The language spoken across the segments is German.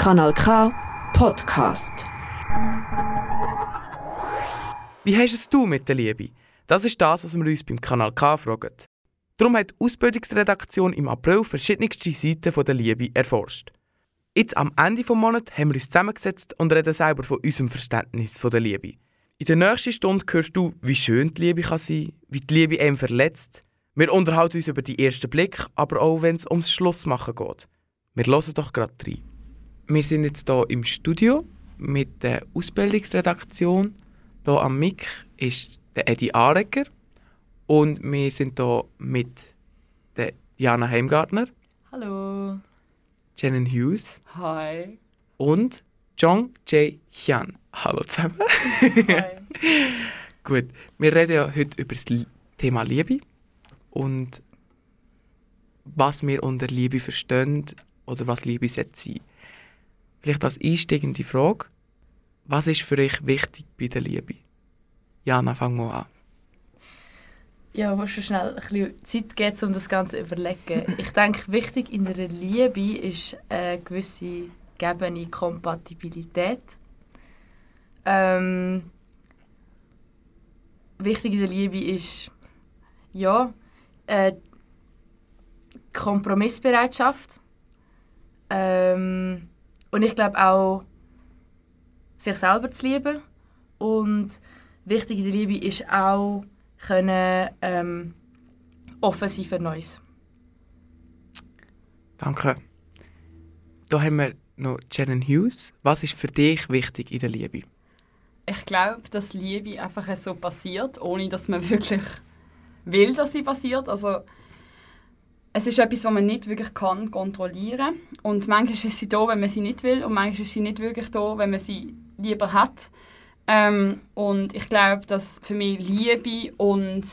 Kanal K Podcast. Wie hast es du mit der Liebe? Das ist das, was wir uns beim Kanal K fragen. Darum hat die Ausbildungsredaktion im April verschiedenste Seiten der Liebe erforscht. Jetzt am Ende des Monats haben wir uns zusammengesetzt und reden selber von unserem Verständnis der Liebe. In der nächsten Stunde hörst du, wie schön die Liebe kann sein wie die Liebe einem verletzt. Wir unterhalten uns über die ersten Blick, aber auch wenn es ums Schlussmachen geht. Wir hören doch gerade rein. Wir sind jetzt hier im Studio mit der Ausbildungsredaktion. Hier am Mic ist der Eddie Arecker und wir sind hier mit der Diana Heimgartner, Hallo. Shannon Hughes Hi. und Jong Jae Hyun. Hallo zusammen. Hi. Gut, wir reden ja heute über das Thema Liebe und was wir unter Liebe verstehen oder was Liebe sollte sein. Vielleicht als einsteigende Frage, was ist für euch wichtig bei der Liebe? Jana, fang mal an. Ja, musst du schnell ein bisschen Zeit geben, um das Ganze zu überlegen. Ich denke, wichtig in einer Liebe ist eine gewisse gegebene Kompatibilität. Ähm, wichtig in der Liebe ist, ja, äh, Kompromissbereitschaft. Ähm, und ich glaube auch, sich selber zu lieben. Und wichtig in der Liebe ist auch, können ähm, offen sein für Neues. Danke. Da haben wir noch Shannon Hughes. Was ist für dich wichtig in der Liebe? Ich glaube, dass Liebe einfach so passiert, ohne dass man wirklich will, dass sie passiert. Also es ist etwas, was man nicht wirklich kann kontrollieren und manchmal ist sie da, wenn man sie nicht will und manchmal ist sie nicht wirklich da, wenn man sie lieber hat. Ähm, und ich glaube, dass für mich Liebe und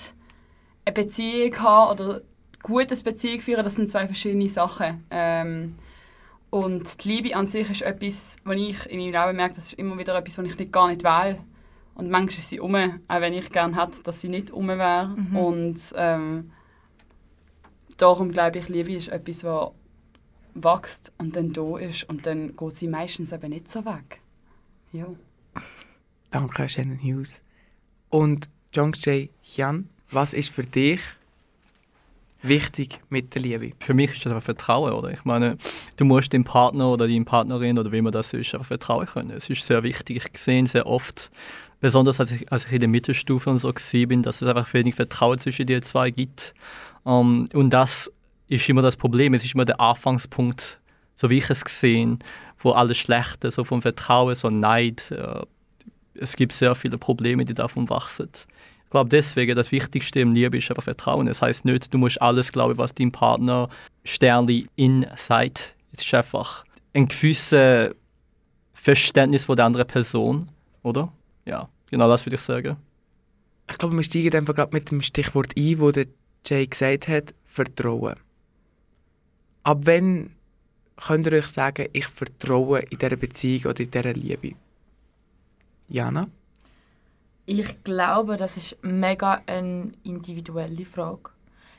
eine Beziehung haben oder gutes Beziehung führen, das sind zwei verschiedene Sachen. Ähm, und die Liebe an sich ist etwas, was ich in meinem Leben merke, das ist immer wieder etwas, was ich nicht, gar nicht will. Und manchmal ist sie um, auch wenn ich gerne hätte, dass sie nicht um wäre. Und ähm, darum glaube ich, Liebe ist etwas, was wächst und dann da ist. Und dann geht sie meistens eben nicht so weg. Ja. Danke, Shannon Hughes. Und Jong Jae Hyun, was ist für dich wichtig mit der Liebe? Für mich ist das einfach Vertrauen, oder? Ich meine, du musst dem Partner oder deiner Partnerin oder wie man das ist, einfach vertrauen können. Es ist sehr wichtig. Ich sehe sehr oft, besonders als ich, als ich in der Mittelstufe und so bin, dass es einfach wenig Vertrauen zwischen die zwei gibt. Ähm, und das ist immer das Problem. Es ist immer der Anfangspunkt, so wie ich es gesehen, wo alles Schlechte, so vom Vertrauen, so Neid, äh, es gibt sehr viele Probleme, die davon wachsen. Ich glaube deswegen, das Wichtigste im Liebe ist einfach Vertrauen. Das heißt nicht, du musst alles glauben, was dein Partner Sternli in sagt. Es ist einfach ein gewisses Verständnis von der anderen Person, oder? Ja, genau das würde ich sagen. Ich glaube, wir steigen einfach gerade mit dem Stichwort ein, wo der Jay gesagt hat, Vertrauen. Ab wann könnt ihr euch sagen, ich vertraue in dieser Beziehung oder in dieser Liebe? Jana? Ich glaube, das ist mega eine individuelle Frage.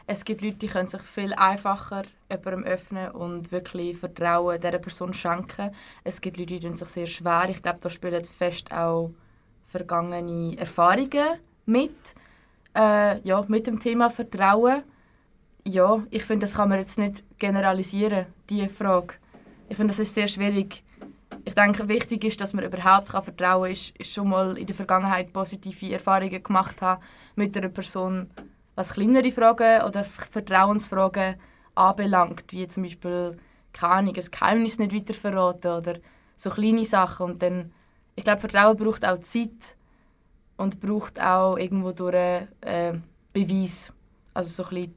Es gibt Leute, die können sich viel einfacher jemandem öffnen und wirklich Vertrauen dieser Person schenken. Es gibt Leute, die tun sich sehr schwer. Ich glaube, da spielen fest auch vergangene Erfahrungen mit. Äh, ja, mit dem Thema Vertrauen. Ja, ich finde, das kann man jetzt nicht generalisieren, diese Frage. Ich finde, das ist sehr schwierig. Ich denke, wichtig ist, dass man überhaupt kann vertrauen kann, ist, ist schon mal in der Vergangenheit positive Erfahrungen gemacht haben mit einer Person, was kleinere Fragen oder Vertrauensfragen anbelangt, wie zum Beispiel, keine Ahnung, ein Geheimnis nicht weiterverraten oder so kleine Sachen. Und dann, ich glaube, Vertrauen braucht auch Zeit und braucht auch irgendwo durch äh, Beweis. Also so ein bisschen,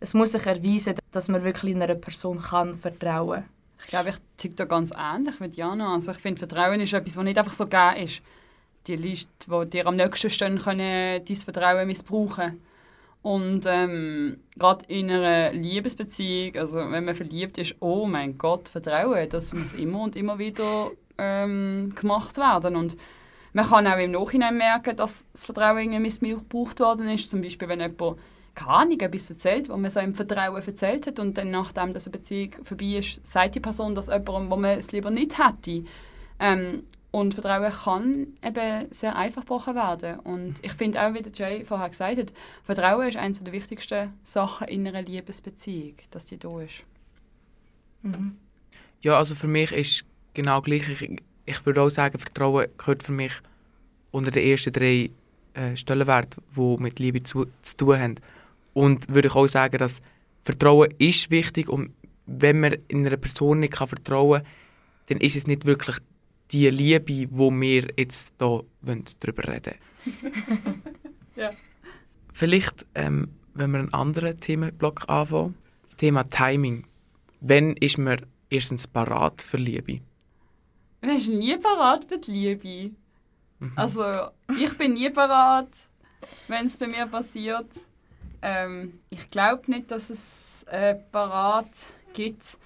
es muss sich erweisen, dass man wirklich einer Person kann vertrauen kann. Ich glaube, ich ticke da ganz ähnlich mit Jana. Also ich finde, Vertrauen ist etwas, das nicht einfach so gegeben ist. Die Leute, die dir am nächsten stehen, können dein Vertrauen missbrauchen. Und ähm, gerade in einer Liebesbeziehung, also wenn man verliebt ist, oh mein Gott, Vertrauen, das muss immer und immer wieder ähm, gemacht werden. Und man kann auch im Nachhinein merken, dass das Vertrauen irgendwie missbraucht worden ist. Zum Beispiel, wenn jemand keine Ahnung, etwas erzählt, was man so im Vertrauen erzählt hat und dann, nachdem eine Beziehung vorbei ist, sagt die Person das jemandem, wo man es lieber nicht hätte. Ähm, und Vertrauen kann eben sehr einfach gebrochen werden. Und ich finde auch, wie der Jay vorher gesagt hat, Vertrauen ist eine der wichtigsten Sachen in einer Liebesbeziehung, dass die da ist. Mhm. Ja, also für mich ist genau gleich. Ich, ich würde auch sagen, Vertrauen gehört für mich unter den ersten drei äh, Stellenwerten, die mit Liebe zu, zu tun haben. Und würde ich auch sagen, dass Vertrauen ist wichtig und wenn man in einer Person nicht kann vertrauen kann, dann ist es nicht wirklich die Liebe, wo wir jetzt hier darüber reden Ja. Vielleicht, ähm, wenn wir einen anderen Themenblock anfangen. Das Thema Timing. Wann ist man erstens parat für Liebe? Ist nie parat für die Liebe. Mhm. Also, ich bin nie parat, wenn es bei mir passiert. Ähm, ich glaube nicht, dass es äh, parat gibt.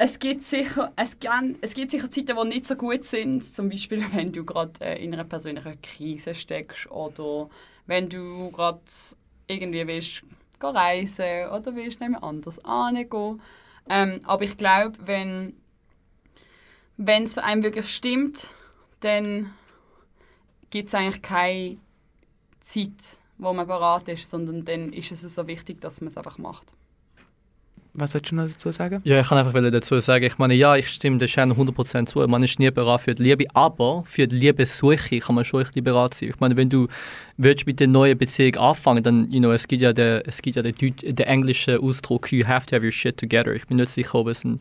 Es gibt, sicher, es, gan- es gibt sicher Zeiten, die nicht so gut sind. Zum Beispiel, wenn du gerade äh, in einer persönlichen Krise steckst oder wenn du gerade irgendwie willst reisen oder willst jemand anders hingehen. Ähm, aber ich glaube, wenn wenn es für einen wirklich stimmt, dann gibt es eigentlich keine Zeit, wo man bereit ist, sondern dann ist es so wichtig, dass man es einfach macht. Was sollst du noch dazu sagen? Ja, ich kann einfach dazu sagen, ich meine, ja, ich stimme der Shannon 100% zu. Man ist nie bereit für die Liebe, aber für die Liebessuche kann man schon ein bereit sein. Ich meine, wenn du willst mit der neuen Beziehung anfangen, dann, you know, es gibt ja den, es gibt ja den, den englischen Ausdruck, you have to have your shit together. Ich bin nicht sicher, ob es ein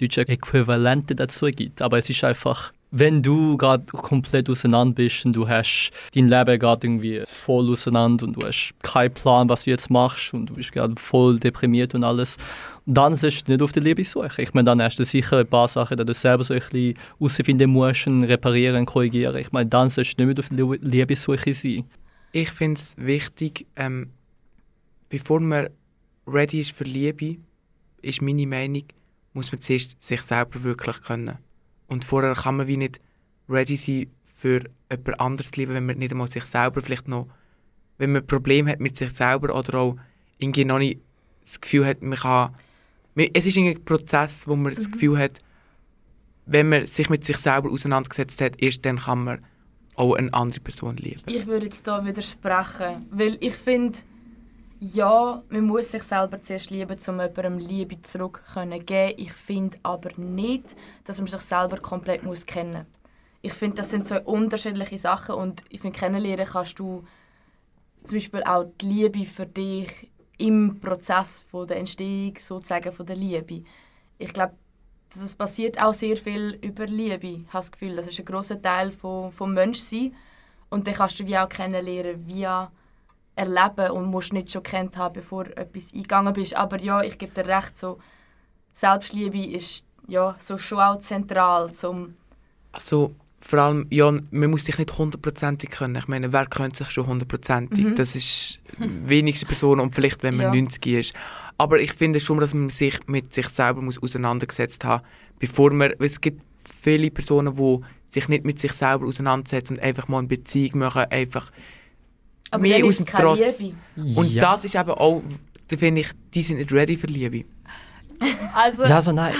deutscher Äquivalent dazu gibt, aber es ist einfach, wenn du gerade komplett auseinander bist und du hast dein Leben gerade irgendwie voll auseinander und du hast keinen Plan, was du jetzt machst und du bist gerade voll deprimiert und alles, dann sollst du nicht auf die Liebe suchen. Ich meine, dann hast du sicher ein paar Sachen, die du selber so ein bisschen herausfinden musst, und reparieren, korrigieren. Ich meine, dann sollst du nicht mehr auf die Liebessuche sein. Ich finde es wichtig, ähm, bevor man ready ist für Liebe, ist meine Meinung, muss man zuerst sich selber wirklich können. Und vorher kann man wie nicht ready sein für jemand anderes zu lieben, wenn man nicht einmal sich selber vielleicht noch, wenn man Probleme hat mit sich selber oder auch irgendwie noch nicht das Gefühl hat, man kann, es ist ein Prozess, wo man das Gefühl hat, wenn man sich mit sich selber auseinandergesetzt hat, erst dann kann man auch eine andere Person lieben. Ich würde jetzt hier widersprechen, weil ich finde, ja, man muss sich selber zuerst lieben, um jemandem Liebe zurück können geben. Ich finde aber nicht, dass man sich selber komplett muss kennen. Ich finde, das sind zwei unterschiedliche Sachen und ich finde, kennenlernen kannst du zum Beispiel auch die Liebe für dich im Prozess von der Entstehung sozusagen von der Liebe. Ich glaube, es passiert auch sehr viel über Liebe. Ich habe das Gefühl, das ist ein großer Teil von, vom Menschsein. Und dann kannst du wie auch kennenlernen via Erleben und musst nicht schon kennt haben, bevor etwas eingegangen bist. Aber ja, ich gebe dir recht, so Selbstliebe ist ja so schon auch zentral zum Also vor allem, ja, man muss dich nicht hundertprozentig können. Ich meine, wer kennt sich schon hundertprozentig? Mhm. Das ist wenigste Person und vielleicht, wenn man Ja. 90 ist. Aber ich finde schon, dass man sich mit sich selber muss auseinandergesetzt haben bevor man, es gibt viele Personen, die sich nicht mit sich selber auseinandersetzen und einfach mal eine Beziehung machen, einfach aber mehr aus ist dem Trotz. Liebe. Und ja. das ist eben auch, da finde ich, die sind nicht ready für Liebe. Also, Ja, also nein.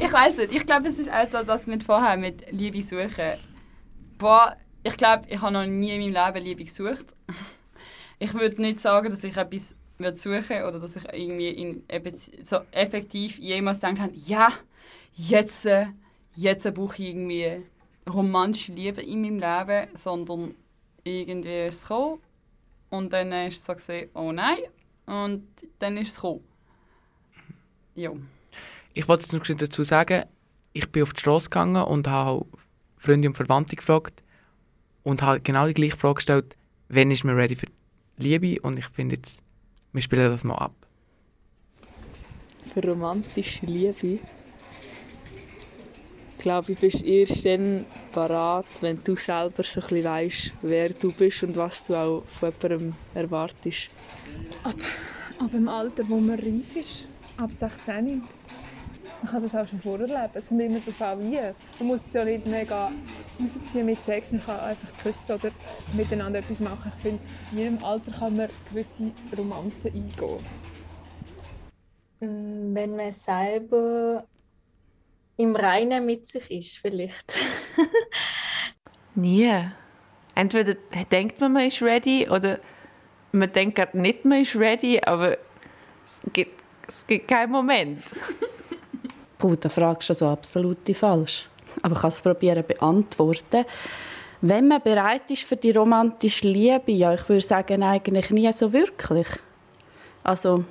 ich weiß nicht. Ich glaube, es ist auch so, dass mit vorher mit Liebe suchen. Boah, ich glaube, ich habe noch nie in meinem Leben Liebe gesucht. Ich würde nicht sagen, dass ich etwas würde suchen oder dass ich irgendwie in so effektiv jemals gedacht habe, ja, jetzt, äh, jetzt brauche ich irgendwie romantische Liebe in meinem Leben, sondern irgendwie ist es gekommen und dann ist es so gesehen, oh nein, und dann ist es gekommen. Ja. Ich wollte jetzt noch schnell dazu sagen, ich bin auf die Straße gegangen und habe Freunde und Verwandte gefragt und habe genau die gleiche Frage gestellt, wann ist man ready für Liebe? Und ich finde jetzt, wir spielen das mal ab. für romantische Liebe glaube ich, bist du erst dann parat, wenn du selber so ein bisschen weißt, wer du bist und was du auch von jemandem erwartest. Aber im Alter, wo man reif ist, ab 16, man kann das auch schon vorerleben. Es kommt immer darauf an, wie. Man muss es ja nicht mega rausziehen mit Sex, man kann einfach küssen oder miteinander etwas machen. Ich finde, in jedem Alter kann man gewisse Romanzen eingehen. Mm, Wenn man selber im Reinen mit sich ist, vielleicht. Nie. Entweder denkt man, man ist ready oder man denkt gerade nicht, man ist ready, aber es gibt, es gibt keinen Moment. Puh, da fragst du so absolut falsch. Aber ich kann es probieren zu beantworten. Wenn man bereit ist für die romantische Liebe, ja, ich würde sagen, eigentlich nie so wirklich. Also,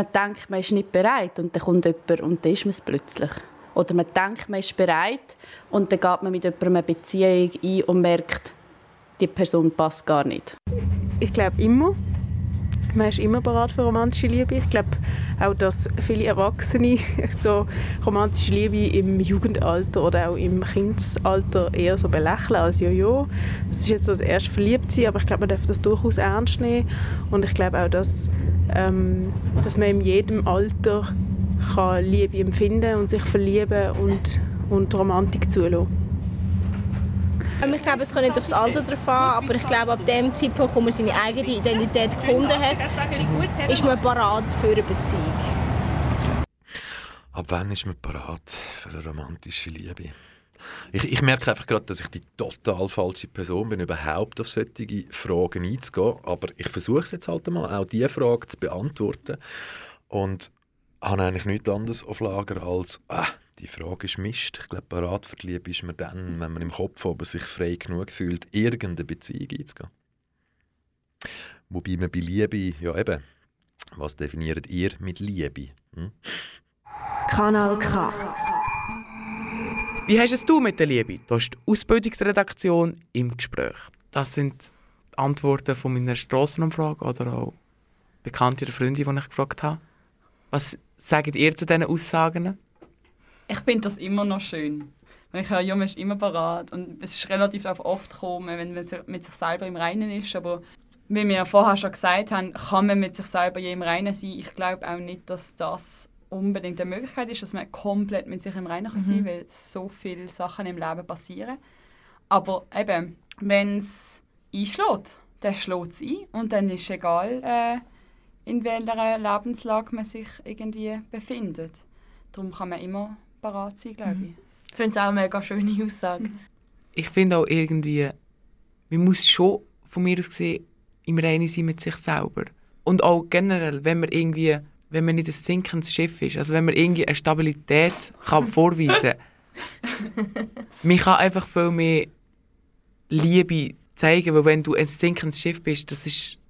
man denkt, man ist nicht bereit und dann kommt jemand und dann ist man es plötzlich. Oder man denkt, man ist bereit und dann geht man mit jemandem eine Beziehung ein und merkt, die Person passt gar nicht. Ich glaube immer. Man ist immer bereit für romantische Liebe. Ich glaube auch, dass viele Erwachsene so romantische Liebe im Jugendalter oder auch im Kindesalter eher so belächeln als Jojo. Das ist jetzt so das erste Verliebtsein, aber ich glaube, man darf das durchaus ernst nehmen. Und ich glaube auch, dass, ähm, dass man in jedem Alter kann Liebe empfinden und sich verlieben und, und Romantik zulassen. Ähm, Ich glaube, es kommt nicht aufs Alter drauf an, aber ich glaube, ab dem Zeitpunkt, wo man seine eigene Identität gefunden hat, ist man parat für eine Beziehung. Ab wann ist man parat für eine romantische Liebe? Ich, ich merke einfach gerade, dass ich die total falsche Person bin, überhaupt auf solche Fragen einzugehen. Aber ich versuche es jetzt halt einmal, auch diese Frage zu beantworten. Und habe eigentlich nichts anderes auf Lager als, ah, die Frage ist Mist. Ich glaube, parat für die Liebe ist man dann, wenn man im Kopf aber sich frei genug fühlt, irgendeine Beziehung einzugehen. Wobei man bei Liebe, ja eben, was definiert ihr mit Liebe? Hm? Kanal K. Wie hast es du mit der Liebe? Da ist die Ausbildungsredaktion im Gespräch. Das sind die Antworten von meiner Strassenumfrage oder auch Bekannte oder Freunde, die ich gefragt habe. Was sagt ihr zu diesen Aussagen? Ich finde das immer noch schön. Wenn ich höre, ja, man ist immer parat und es ist relativ oft gekommen, wenn man mit sich selber im Reinen ist, aber wie wir ja vorher schon gesagt haben, kann man mit sich selber je im Reinen sein. Ich glaube auch nicht, dass das unbedingt eine Möglichkeit ist, dass man komplett mit sich im Reinen kann sein Mhm. kann, weil so viele Sachen im Leben passieren. Aber eben, wenn es einschlägt, dann schlägt es ein und dann ist egal, äh, in welcher Lebenslage man sich irgendwie befindet. Darum kann man immer parat sein, glaube ich. Ich finde es auch eine mega schöne Aussage. Ich finde auch irgendwie, man muss schon von mir aus gesehen im Reinen sein mit sich selber. Und auch generell, wenn man irgendwie, wenn man nicht ein sinkendes Schiff ist, also wenn man irgendwie eine Stabilität kann vorweisen kann. man kann einfach viel mehr Liebe zeigen, weil wenn du ein sinkendes Schiff bist, das ist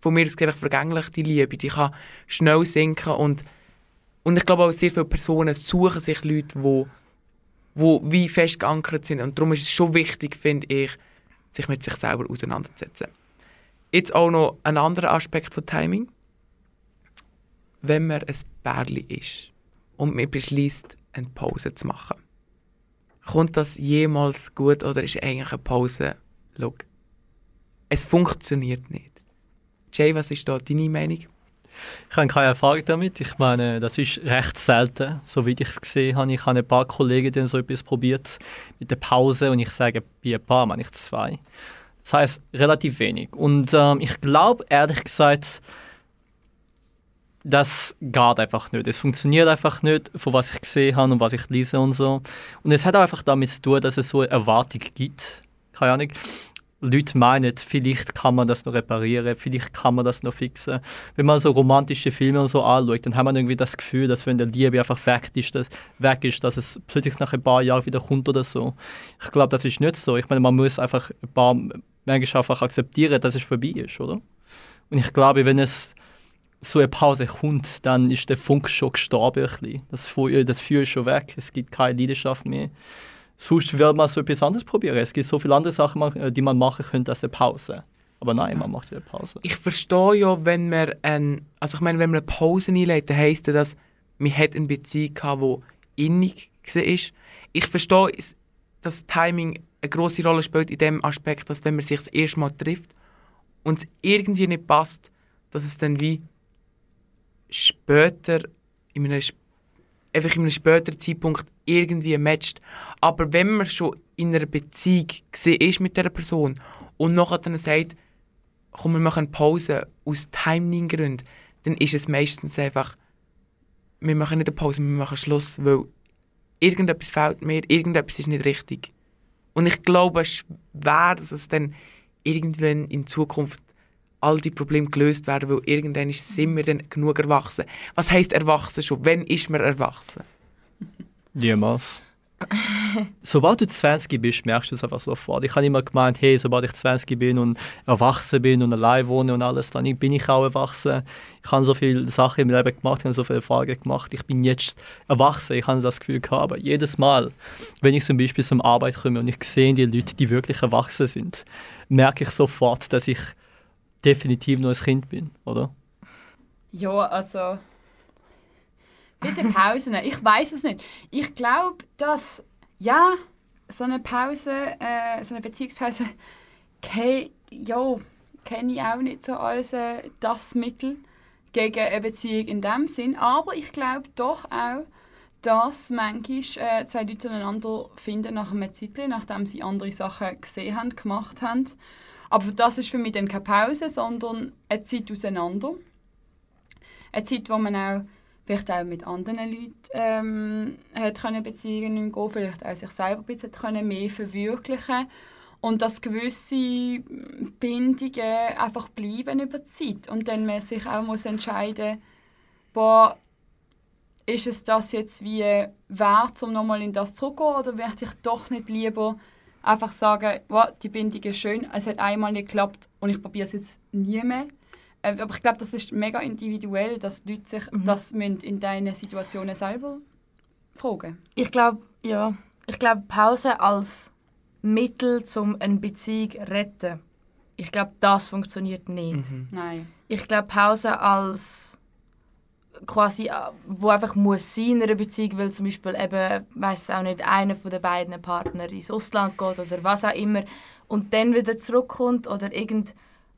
von mir aus gesehen einfach vergänglich, die Liebe. Die kann schnell sinken und, und ich glaube auch sehr viele Personen suchen sich Leute, die wo wie fest geankert sind. Und darum ist es schon wichtig, finde ich, sich mit sich selber auseinanderzusetzen. Jetzt auch noch ein anderer Aspekt von Timing. Wenn man ein Bärli ist und man beschließt, eine Pause zu machen, kommt das jemals gut oder ist eigentlich eine Pause, schau, es funktioniert nicht. Jay, was ist da deine Meinung? Ich habe keine Erfahrung damit. Ich meine, das ist recht selten, soweit ich es gesehen habe. Ich habe ein paar Kollegen die so etwas probiert mit der Pause und ich sage, bei ein paar meine ich zwei. Das heißt relativ wenig. Und ähm, ich glaube, ehrlich gesagt, das geht einfach nicht. Es funktioniert einfach nicht, von was ich gesehen habe und was ich lese und so. Und es hat auch einfach damit zu tun, dass es so eine Erwartung gibt. Keine Ahnung. Leute meinen, vielleicht kann man das noch reparieren, vielleicht kann man das noch fixen. Wenn man so romantische Filme so anschaut, dann hat man irgendwie das Gefühl, dass wenn der Liebe einfach weg ist, dass, weg ist, dass es plötzlich nach ein paar Jahren wieder kommt oder so. Ich glaube, das ist nicht so. Ich meine, man muss einfach ein paar manchmal einfach akzeptieren, dass es vorbei ist, oder? Und ich glaube, wenn es so eine Pause kommt, dann ist der Funk schon gestorben. Das Feuer, das Feuer ist schon weg, es gibt keine Leidenschaft mehr. Sonst würde man so etwas anderes probieren. Es gibt so viele andere Sachen, man- die man machen könnte als eine Pause. Aber nein, man macht eine Pause. Ich verstehe ja, wenn man ein, also ich meine, wenn man eine Pause einlegt, dann heisst das, dass man hat eine Beziehung gehabt, die innig war. Ich verstehe, dass Timing eine große Rolle spielt in dem Aspekt, dass wenn man sich das erste Mal trifft und es irgendwie nicht passt, dass es dann wie später in einem, einfach in einem späteren Zeitpunkt irgendwie matcht. Aber wenn man schon in einer Beziehung ist mit dieser Person und nachher dann sagt, komm, wir machen Pause aus Timing-Gründen, dann ist es meistens einfach, wir machen nicht eine Pause, wir machen Schluss, weil irgendetwas fehlt mir, irgendetwas ist nicht richtig. Und ich glaube schwer, dass es dann irgendwann in Zukunft all die Probleme gelöst werden, weil irgendwann sind wir dann genug erwachsen. Was heißt erwachsen schon? Wann ist man erwachsen? Niemals. sobald du 20 bist, merkst du es einfach sofort. Ich habe immer gemeint, hey, sobald ich 20 bin und erwachsen bin und allein wohne und alles, dann bin ich auch erwachsen. Ich habe so viele Sachen im Leben gemacht, ich habe so viele Fragen gemacht. Ich bin jetzt erwachsen. Ich habe das Gefühl gehabt. Aber jedes Mal, wenn ich zum Beispiel zum Arbeit komme und ich sehe die Leute, die wirklich erwachsen sind, merke ich sofort, dass ich definitiv nur ein Kind bin, oder? Ja, also Bitte Pausen. Ich weiß es nicht. Ich glaube, dass ja so eine Pause, äh, so eine Beziehungspause, okay, ja, kenne ich auch nicht so als äh, das Mittel gegen eine Beziehung in dem Sinn. Aber ich glaube doch auch, dass manchmal äh, zwei Leute zueinander finden nach einem Zeitchen, nachdem sie andere Sachen gesehen haben, gemacht haben. Aber das ist für mich dann keine Pause, sondern eine Zeit auseinander. Eine Zeit, wo man auch vielleicht auch mit anderen Leuten ähm, hat können Beziehungen gehen, vielleicht auch sich selber ein bisschen können mehr verwirklichen und dass gewisse Bindungen einfach bleiben über die Zeit und dann man sich auch muss entscheiden boah, ist es das jetzt wie wert, um nochmal in das zurückzugehen oder möchte ich doch nicht lieber einfach sagen, wow, die Bindung ist schön, es hat einmal nicht geklappt und ich probiere es jetzt nie mehr äh, aber ich glaube, das ist mega individuell, dass Leute sich mhm. das in deinen Situationen selber fragen. Ich glaube, ja. Ich glaube, Pause als Mittel, um eine Beziehung zu retten, ich glaube, das funktioniert nicht. Mhm. Nein. Ich glaube, Pause als quasi, äh, wo einfach muss sein in einer Beziehung, weil zum Beispiel eben, weiß auch nicht, einer von den beiden Partner ins Ausland geht oder was auch immer und dann wieder zurückkommt oder irgend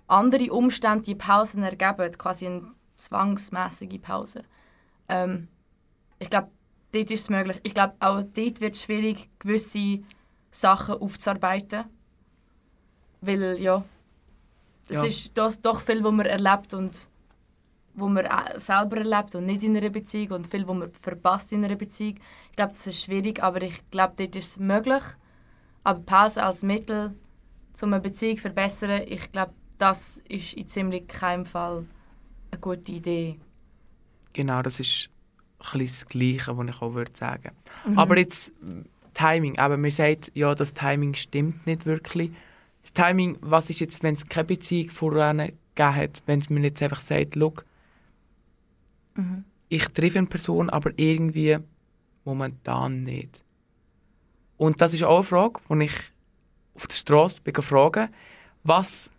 andere Umstände die Pausen ergeben, quasi eine zwangsmäßige Pause. Ähm, ich glaube, dort ist es möglich. Ich glaube, auch dort wird es schwierig, gewisse Sachen aufzuarbeiten. Weil, ja, es ja. ist das, doch viel, was man erlebt und wo man selber erlebt und nicht in einer Beziehung und viel, was man verpasst in einer Beziehung. Ich glaube, das ist schwierig, aber ich glaube, dort ist es möglich. Aber Pause als Mittel, um eine Beziehung zu verbessern, ich glaube, das ist in ziemlich keinem Fall eine gute Idee. Genau, das ist ein das Gleiche, was ich auch würde sagen mhm. Aber jetzt Timing, aber man sagt, ja, das Timing stimmt nicht wirklich. Das Timing, was ist jetzt, wenn es keine Beziehung voran gegeben hat, wenn es mir jetzt einfach sagt, look, mhm. ich treffe eine Person, aber irgendwie momentan nicht. Und das ist auch eine Frage, die ich auf der Straße frage, was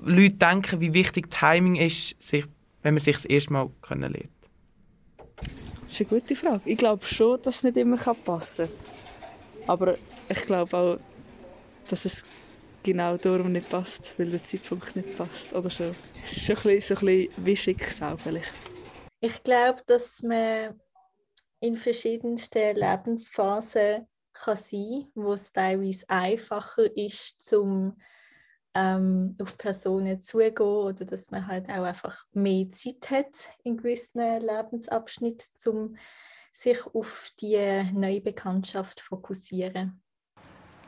Leute denken, wie wichtig Timing ist, sich, wenn man sich das erste Mal kennenlernt? Das ist eine gute Frage. Ich glaube schon, dass es nicht immer passen kann. Aber ich glaube auch, dass es genau darum nicht passt, weil der Zeitpunkt nicht passt. Oder so. Es ist schon ein bisschen, so ein bisschen wie Schicksal vielleicht. Ich glaube, dass man in verschiedensten Lebensphasen kann sein kann, wo es teilweise einfacher ist, zum ähm, auf Personen zugehen oder dass man halt auch einfach mehr Zeit hat in gewissen Lebensabschnitten, um sich auf die neue Bekanntschaft zu fokussieren.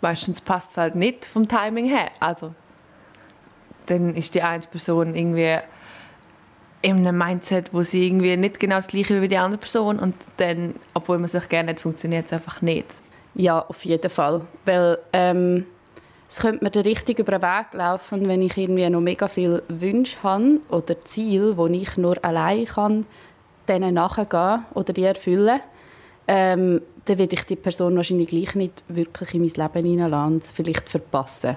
Meistens passt es halt nicht vom Timing her. Also dann ist die eine Person irgendwie in einem Mindset, wo sie irgendwie nicht genau das gleiche wie die andere Person und dann, obwohl man sich gerne hat, funktioniert es einfach nicht. Ja, auf jeden Fall, weil ähm, es könnte mir richtig über den Weg laufen, wenn ich irgendwie noch mega viele Wünsche habe oder Ziele, die ich nur allein kann, denen nachgehen oder die erfüllen. Ähm, dann werde ich die Person wahrscheinlich gleich nicht wirklich in mein Leben hineinlassen und vielleicht verpassen.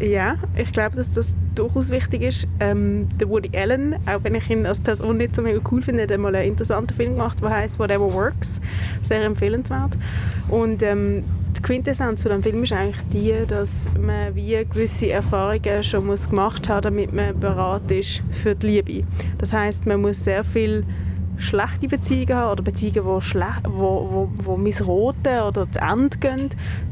Ja, ich glaube, dass das durchaus wichtig ist. Ähm, der Woody Allen, auch wenn ich ihn als Person nicht so mega cool finde, hat mal einen interessanten Film gemacht, der heißt Whatever Works, sehr empfehlenswert. Und ähm, die Quintessenz von dem Film ist eigentlich die, dass man wie gewisse Erfahrungen schon muss gemacht haben, damit man bereit ist für die Liebe. Das heißt, man muss sehr viel schlechte Beziehungen habe oder Beziehungen, die, schle- wo, wo, wo missroten oder zu Ende gehen,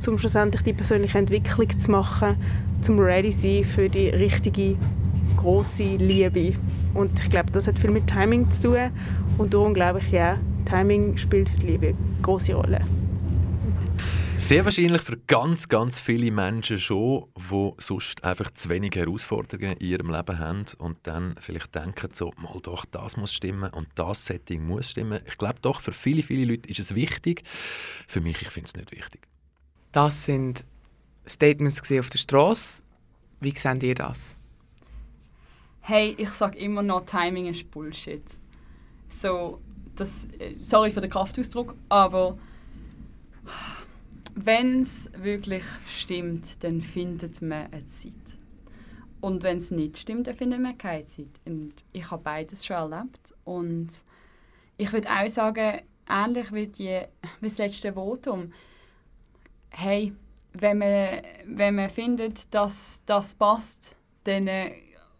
um schlussendlich die persönliche Entwicklung zu machen, zum ready zu sein für die richtige große Liebe. Und ich glaube, das hat viel mit Timing zu tun. Und darum glaube ich, ja, Timing spielt für die Liebe eine große Rolle. Sehr wahrscheinlich für ganz, ganz viele Menschen schon, die sonst einfach zu wenig Herausforderungen in ihrem Leben haben und dann vielleicht denken so, mal doch, das muss stimmen und das Setting muss stimmen. Ich glaube doch, für viele, viele Leute ist es wichtig. Für mich, ich finde es nicht wichtig. Das sind Statements gesehen auf der Straße. Wie seht ihr das? Hey, ich sage immer noch, Timing ist Bullshit. So, das, sorry für den Kraftausdruck, aber wenn es wirklich stimmt, dann findet man eine Zeit. Und wenn es nicht stimmt, dann findet man keine Zeit. Und ich habe beides schon erlebt. Und ich würde auch sagen, ähnlich wie, die, wie das letzte Votum, hey, wenn man, wenn man findet, dass das passt, dann äh,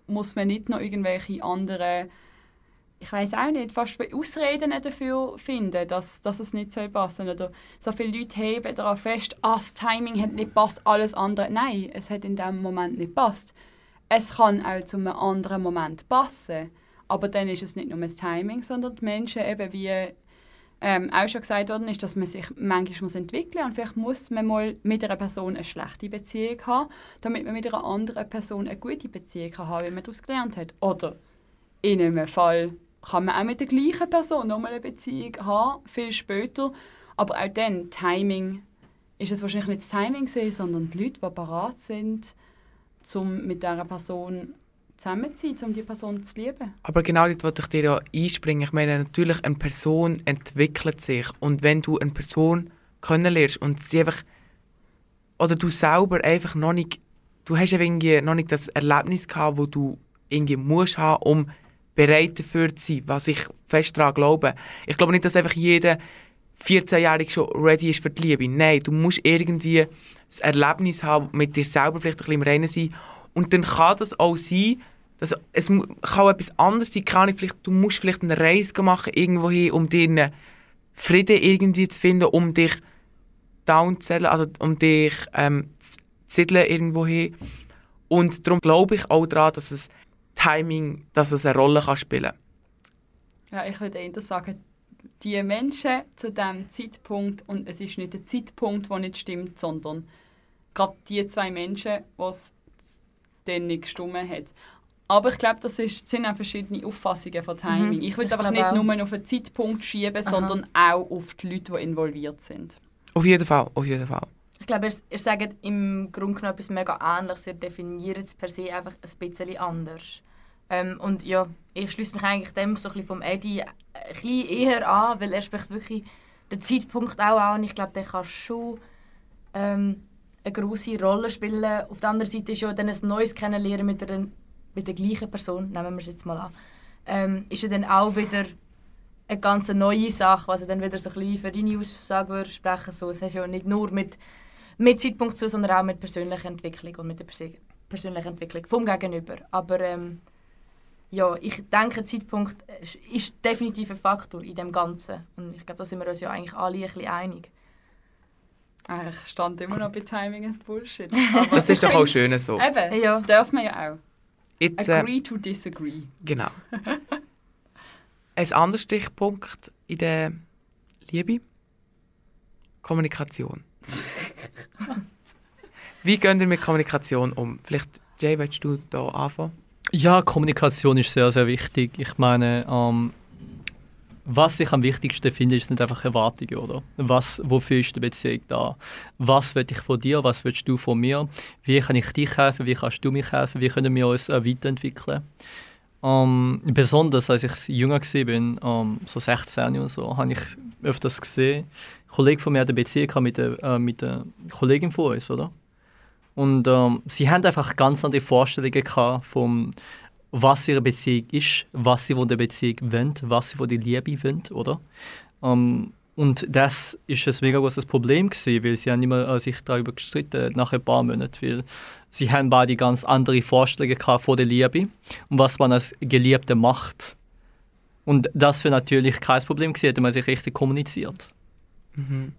muss man nicht noch irgendwelche anderen, ich weiß auch nicht, fast Ausreden dafür finden, dass, dass es nicht so passen Oder so viele Leute heben darauf fest, ah, das Timing hat nicht passt, alles andere. Nein, es hat in dem Moment nicht passt. Es kann auch zu einem anderen Moment passen, aber dann ist es nicht nur das Timing, sondern die Menschen eben wie ähm, auch schon gesagt worden ist, dass man sich manchmal muss entwickeln und vielleicht muss man mal mit einer Person eine schlechte Beziehung haben, damit man mit einer anderen Person eine gute Beziehung kann haben, wie man daraus gelernt hat. Oder in einem Fall kann man auch mit der gleichen Person nochmal eine Beziehung haben, viel später. Aber auch dann, Timing, ist es wahrscheinlich nicht das Timing sondern die Leute, die bereit sind, um mit dieser Person zusammen zu sein, um die Person zu lieben. Aber genau dort wollte ich dir ja einspringen. Ich meine, natürlich, eine Person entwickelt sich. Und wenn du eine Person kennenlernst und sie einfach, oder du selber einfach noch nicht, du hast irgendwie noch nicht das Erlebnis gehabt, wo du irgendwie musst haben, um bereit dafür zu sein, was ich fest daran glaube. Ich glaube nicht, dass einfach jeder 14-Jährige schon ready ist für die Liebe. Nein, du musst irgendwie das Erlebnis haben, mit dir selber vielleicht ein bisschen im Reinen sein. Und dann kann das auch sein, dass es kann etwas anderes sein. Kann vielleicht, du musst vielleicht eine Reise machen irgendwo hin, um dir einen Frieden irgendwie zu finden, um dich down zu also um dich ähm, zu siedeln irgendwo hin. Und darum glaube ich auch daran, dass es Timing, dass es eine Rolle kann spielen Ja, ich würde eher sagen, die Menschen zu diesem Zeitpunkt, und es ist nicht der Zeitpunkt, der nicht stimmt, sondern gerade die zwei Menschen, die dann nicht gestimmt hat. Aber ich glaube, das ist, sind auch verschiedene Auffassungen von Timing. Mhm. Ich würde es einfach nicht auch. nur auf den Zeitpunkt schieben, Aha. sondern auch auf die Leute, die involviert sind. Auf jeden Fall, auf jeden Fall. Ich glaube, ihr, ihr sagt im Grunde genommen etwas mega Ähnliches. Ihr definiert es per se einfach ein bisschen anders. Ähm, und ja, ich schließe mich eigentlich dem so ein bisschen vom Eddie ein bisschen eher an, weil er spricht wirklich den Zeitpunkt auch an. Ich glaube, der kann schon ähm, eine große Rolle spielen. Auf der anderen Seite ist ja dann ein neues Kennenlernen mit, einer, mit der gleichen Person, nehmen wir es jetzt mal an, ähm, ist ja dann auch wieder eine ganz neue Sache, also dann wieder so ein bisschen für deine Aussage würde sprechen. So, es hat ja nicht nur mit, mit Zeitpunkt zu sondern auch mit persönlicher Entwicklung und mit der persönlichen Entwicklung vom Gegenüber. Aber ähm, ja, ich denke, Zeitpunkt ist- ist definitiv ein Faktor in dem Ganzen. Und ich glaube, da sind wir uns ja eigentlich alle ein bisschen einig. Ich stand immer noch bei Timing ist Bullshit. Das ist doch auch schön so. Eben, Ja. darf man ja auch. Jetzt, äh, Agree to disagree. Genau. Ein anderer Stichpunkt in der Liebe: Kommunikation. Wie gehen ihr mit Kommunikation um? Vielleicht, Jay, willst du da anfangen? Ja, Kommunikation ist sehr, sehr wichtig. Ich meine, ähm, was ich am wichtigsten finde, ist nicht einfach Erwartungen, oder? Was, wofür ist die Beziehung da? Was will ich von dir? Was willst du von mir? Wie kann ich dich helfen? Wie kannst du mich helfen? Wie können wir uns äh, weiterentwickeln? Ähm, besonders als ich jünger war, ähm, so 16 und so, habe ich öfters gesehen, ein Kollege von mir hat eine Beziehung mit einer, äh, mit einer Kollegin von uns, oder? Und ähm, sie haben einfach ganz andere Vorstellungen vom, was ihre Beziehung ist, was sie von der Beziehung wollen, was sie von der Liebe wollen, oder? Ähm, und das ist ein mega großes Problem gewesen, weil sie haben immer äh, sich darüber gestritten nach ein paar Monaten, weil sie haben beide ganz andere Vorstellungen gehabt von der Liebe und was man als Geliebte macht. Und das für natürlich kein Problem gewesen, wenn man sich richtig kommuniziert. Mhm.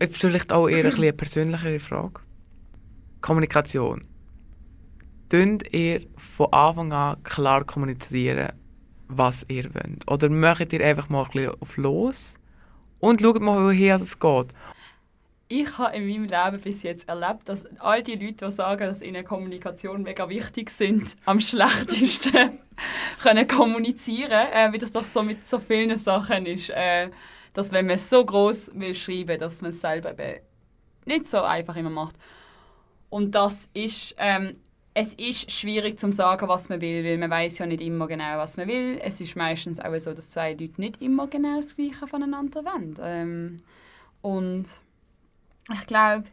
Jetzt vielleicht auch eher eine persönlichere Frage. Kommunikation. Tönt ihr von Anfang an klar kommunizieren, was ihr wollt? Oder macht ihr einfach mal ein bisschen auf los und schaut mal, woher es geht? Ich habe in meinem Leben bis jetzt erlebt, dass all die Leute, die sagen, dass ihnen Kommunikation mega wichtig sind, am schlechtesten können kommunizieren, äh, wie das doch so mit so vielen Sachen ist. Äh, dass wenn man so groß will schreiben, dass man es selber nicht so einfach immer macht. Und das ist, ähm, es ist schwierig zu sagen, was man will, weil man weiß ja nicht immer genau, was man will. Es ist meistens auch so, dass zwei Leute nicht immer genau das Gleiche voneinander wollen. Ähm, und ich glaube,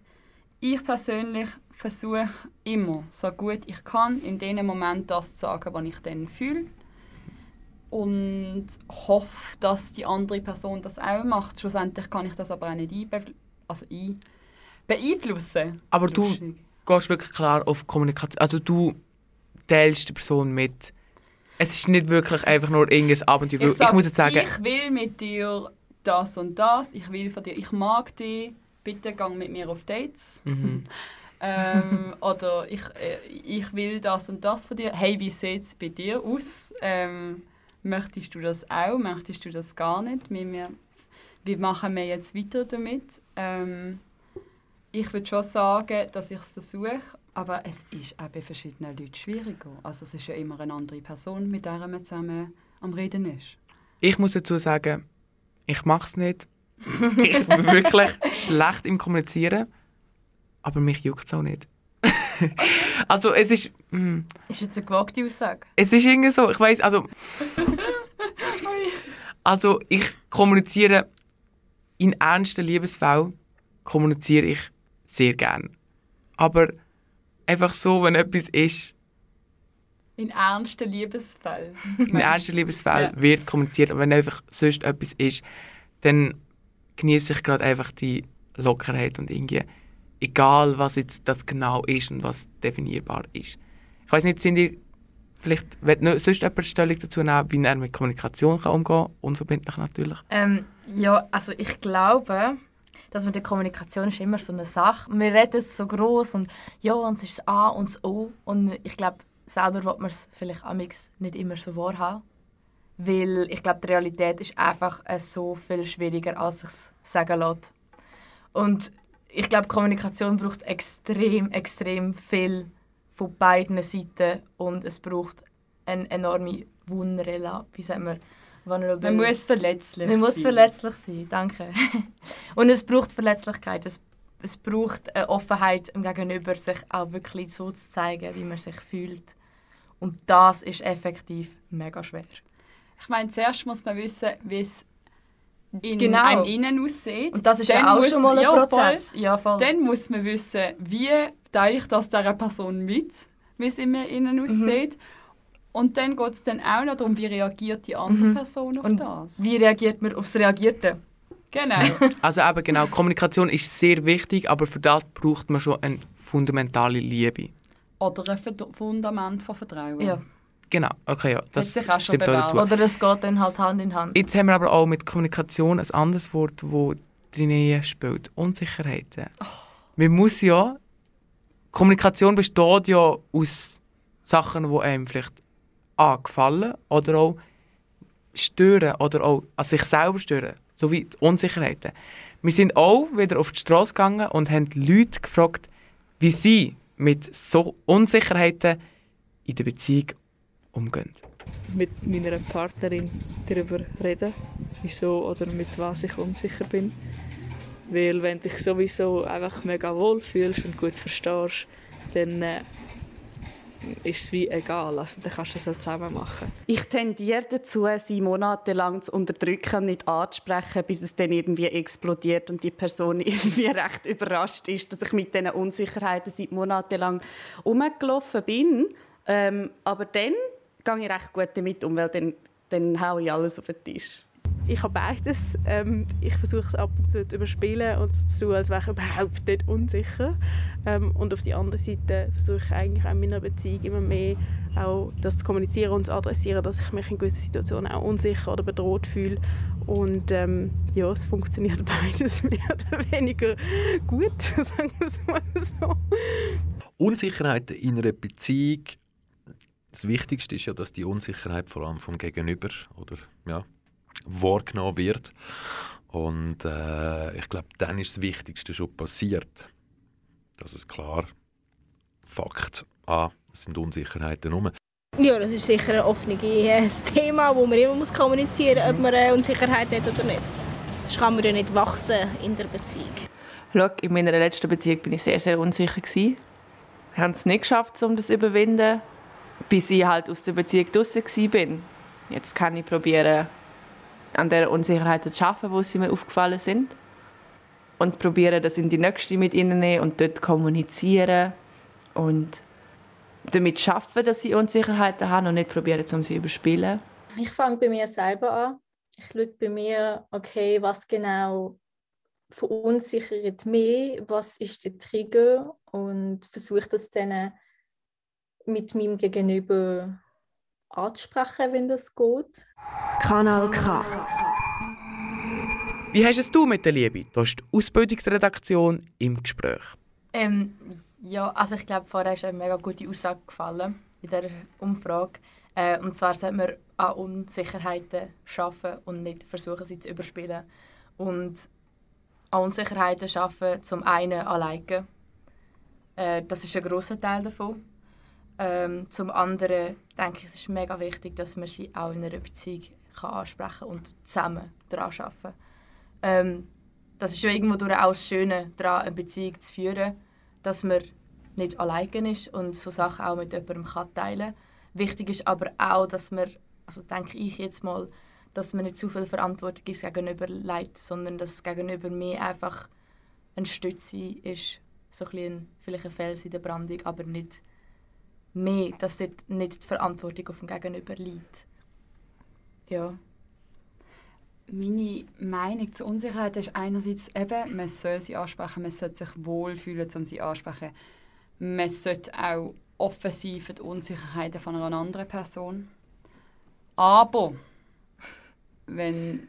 ich persönlich versuche immer, so gut ich kann, in dem Moment das zu sagen, was ich dann fühle. Und hoffe, dass die andere Person das auch macht. Schlussendlich kann ich das aber auch nicht einbe also ein beeinflussen. Aber du gehst wirklich klar auf Kommunikation. Also du teilst die Person mit. Es ist nicht wirklich einfach nur irgendein Abenteuer. Ich, Ich, sag, muss jetzt sagen, ich will mit dir das und das, ich will von dir, ich mag dich, bitte gang mit mir auf Dates. Mhm. ähm, oder ich, äh, ich will das und das von dir. Hey, wie sieht es bei dir aus? Ähm, möchtest du das auch? Möchtest du das gar nicht? Wie, wir, wie machen wir jetzt weiter damit? Ähm, ich würde schon sagen, dass ich es versuche, aber es ist auch bei verschiedenen Leuten schwieriger. Also es ist ja immer eine andere Person, mit der man zusammen am Reden ist. ich muss dazu sagen, ich mache es nicht. ich bin wirklich schlecht im Kommunizieren. Aber mich juckt es auch nicht. also es ist... mm, Ist jetzt eine gewagte Aussage. Es ist irgendwie so, ich weiß, also. also ich kommuniziere in ernsten Liebesfällen kommuniziere ich sehr gern. Aber einfach so, wenn etwas ist, In ernsten Liebesfällen. in ernsten Liebesfällen Ja. wird kommuniziert. Und wenn einfach sonst etwas ist, dann genieße ich gerade einfach die Lockerheit und irgendwie, egal was jetzt das genau ist und was definierbar ist. Ich weiß nicht, sind ihr vielleicht, wird noch sonst jemand Stellung dazu nehmen, wie er mit Kommunikation kann umgehen kann, unverbindlich natürlich. Ähm, ja, also ich glaube, dass mit der Kommunikation ist immer so eine Sache. Wir reden so groß und ja, und es ist das A und das O. Und ich glaube, selber will man es vielleicht amix nicht immer so wahrhaben. Weil ich glaube, die Realität ist einfach äh, so viel schwieriger, als ich es sagen lässt. Und ich glaube, Kommunikation braucht extrem, extrem viel von beiden Seiten und es braucht eine enorme Vulnerella, wie sagt man, Vulnerable- Man muss verletzlich Man muss sein. verletzlich sein, danke. und es braucht Verletzlichkeit, es, es braucht eine Offenheit im Gegenüber, sich auch wirklich so zu zeigen, wie man sich fühlt. Und das ist effektiv mega schwer. Ich meine, zuerst muss man wissen, wie es in Genau. einem Innen aussieht. Und das ist Dann ja auch muss schon mal ein man- Prozess. Voll. Ja, voll. Dann muss man wissen, wie teile ich das dieser Person mit, wie es in mir innen Mhm. Und dann geht es dann auch noch darum, wie reagiert die andere Person auf Mhm. Und das. wie reagiert man aufs Reagierte? Genau. Also eben genau, Kommunikation ist sehr wichtig, aber für das braucht man schon eine fundamentale Liebe. Oder ein Verd- Fundament von Vertrauen. Ja. Genau, okay, ja, das sich auch schon stimmt auch dazu. Oder es geht dann halt Hand in Hand. Jetzt haben wir aber auch mit Kommunikation ein anderes Wort, das drin spielt. Unsicherheiten. Man muss ja... Kommunikation besteht ja aus Sachen, die einem vielleicht A, gefallen oder auch stören oder auch an sich selber stören. So wie die Unsicherheiten. Wir sind auch wieder auf die Straße gegangen und haben Leute gefragt, wie sie mit so Unsicherheiten in der Beziehung umgehen. mit meiner Partnerin darüber reden, wieso oder mit was ich unsicher bin. Weil wenn dich sowieso einfach mega wohl fühlst und gut verstehst, dann äh, ist es wie egal. Also dann kannst du das auch zusammen machen. Ich tendiere dazu, sie monatelang zu unterdrücken und nicht anzusprechen, bis es dann irgendwie explodiert und die Person irgendwie recht überrascht ist, dass ich mit diesen Unsicherheiten seit monatelang rumgelaufen bin. Ähm, aber dann gehe ich recht gut damit um, weil dann, dann haue ich alles auf den Tisch. Ich habe beides. Ähm, ich versuche es ab und zu zu überspielen und so zu tun, als wäre ich überhaupt nicht unsicher. Ähm, und auf der anderen Seite versuche ich eigentlich auch in meiner Beziehung immer mehr auch das zu kommunizieren und zu adressieren, dass ich mich in gewissen Situationen auch unsicher oder bedroht fühle. Und ähm, ja, es funktioniert beides mehr oder weniger gut, sagen wir es mal so. Unsicherheit in einer Beziehung das Wichtigste ist ja, dass die Unsicherheit vor allem vom Gegenüber oder ja, wahrgenommen wird. Und äh, ich glaube, dann ist das Wichtigste schon passiert. Dass es klar, Fakt A, es sind Unsicherheiten rum. Ja, das ist sicher ein offenes äh, Thema, wo man immer muss kommunizieren muss, ob man eine Unsicherheit hat oder nicht. Das kann man ja nicht wachsen in der Beziehung. Schau, in meiner letzten Beziehung bin ich sehr, sehr unsicher. Gewesen. Wir haben es nicht geschafft, um das zu überwinden bis ich halt aus der Beziehung draußen bin. Jetzt kann ich probieren, an der Unsicherheit zu arbeiten, wo sie mir aufgefallen sind. Und probieren, das in die nächste mit ihnen nehmen und dort kommunizieren. Und damit schaffen, dass sie Unsicherheiten haben und nicht probieren, um sie zu überspielen. Ich fange bei mir selber an. Ich schaue bei mir, okay, was genau verunsichert mich, was ist der Trigger und versuche das dann mit meinem Gegenüber anzusprechen, wenn das geht. Kanal K. Wie hast es du mit der Liebe? Da ist die Ausbildungsredaktion im Gespräch. Ähm, ja, also ich glaube, vorher ist eine mega gute Aussage gefallen in dieser Umfrage. Äh, und zwar sollte man an Unsicherheiten arbeiten und nicht versuchen, sie zu überspielen. Und an Unsicherheiten arbeiten zum einen alleine. Äh, das ist ein großer Teil davon. Ähm, zum anderen denke ich, es ist mega wichtig, dass man sie auch in einer Beziehung kann ansprechen und zusammen daran arbeiten ähm, Das ist ja irgendwo durch auch das Schöne daran, eine Beziehung zu führen, dass man nicht alleine ist und so Sachen auch mit jemandem kann teilen kann. Wichtig ist aber auch, dass man, also denke ich jetzt mal, dass man nicht zu viel Verantwortung ist gegenüber Leid, sondern dass gegenüber mir einfach eine Stütze ist, so ein bisschen, vielleicht ein Fels in der Brandung, aber nicht mehr, dass dort nicht die Verantwortung auf dem Gegenüber liegt. Ja. Meine Meinung zur Unsicherheit ist einerseits eben, man soll sie ansprechen, man sollte sich wohlfühlen, um sie ansprechen. Man sollte auch offen sein für die Unsicherheiten von einer anderen Person. Aber wenn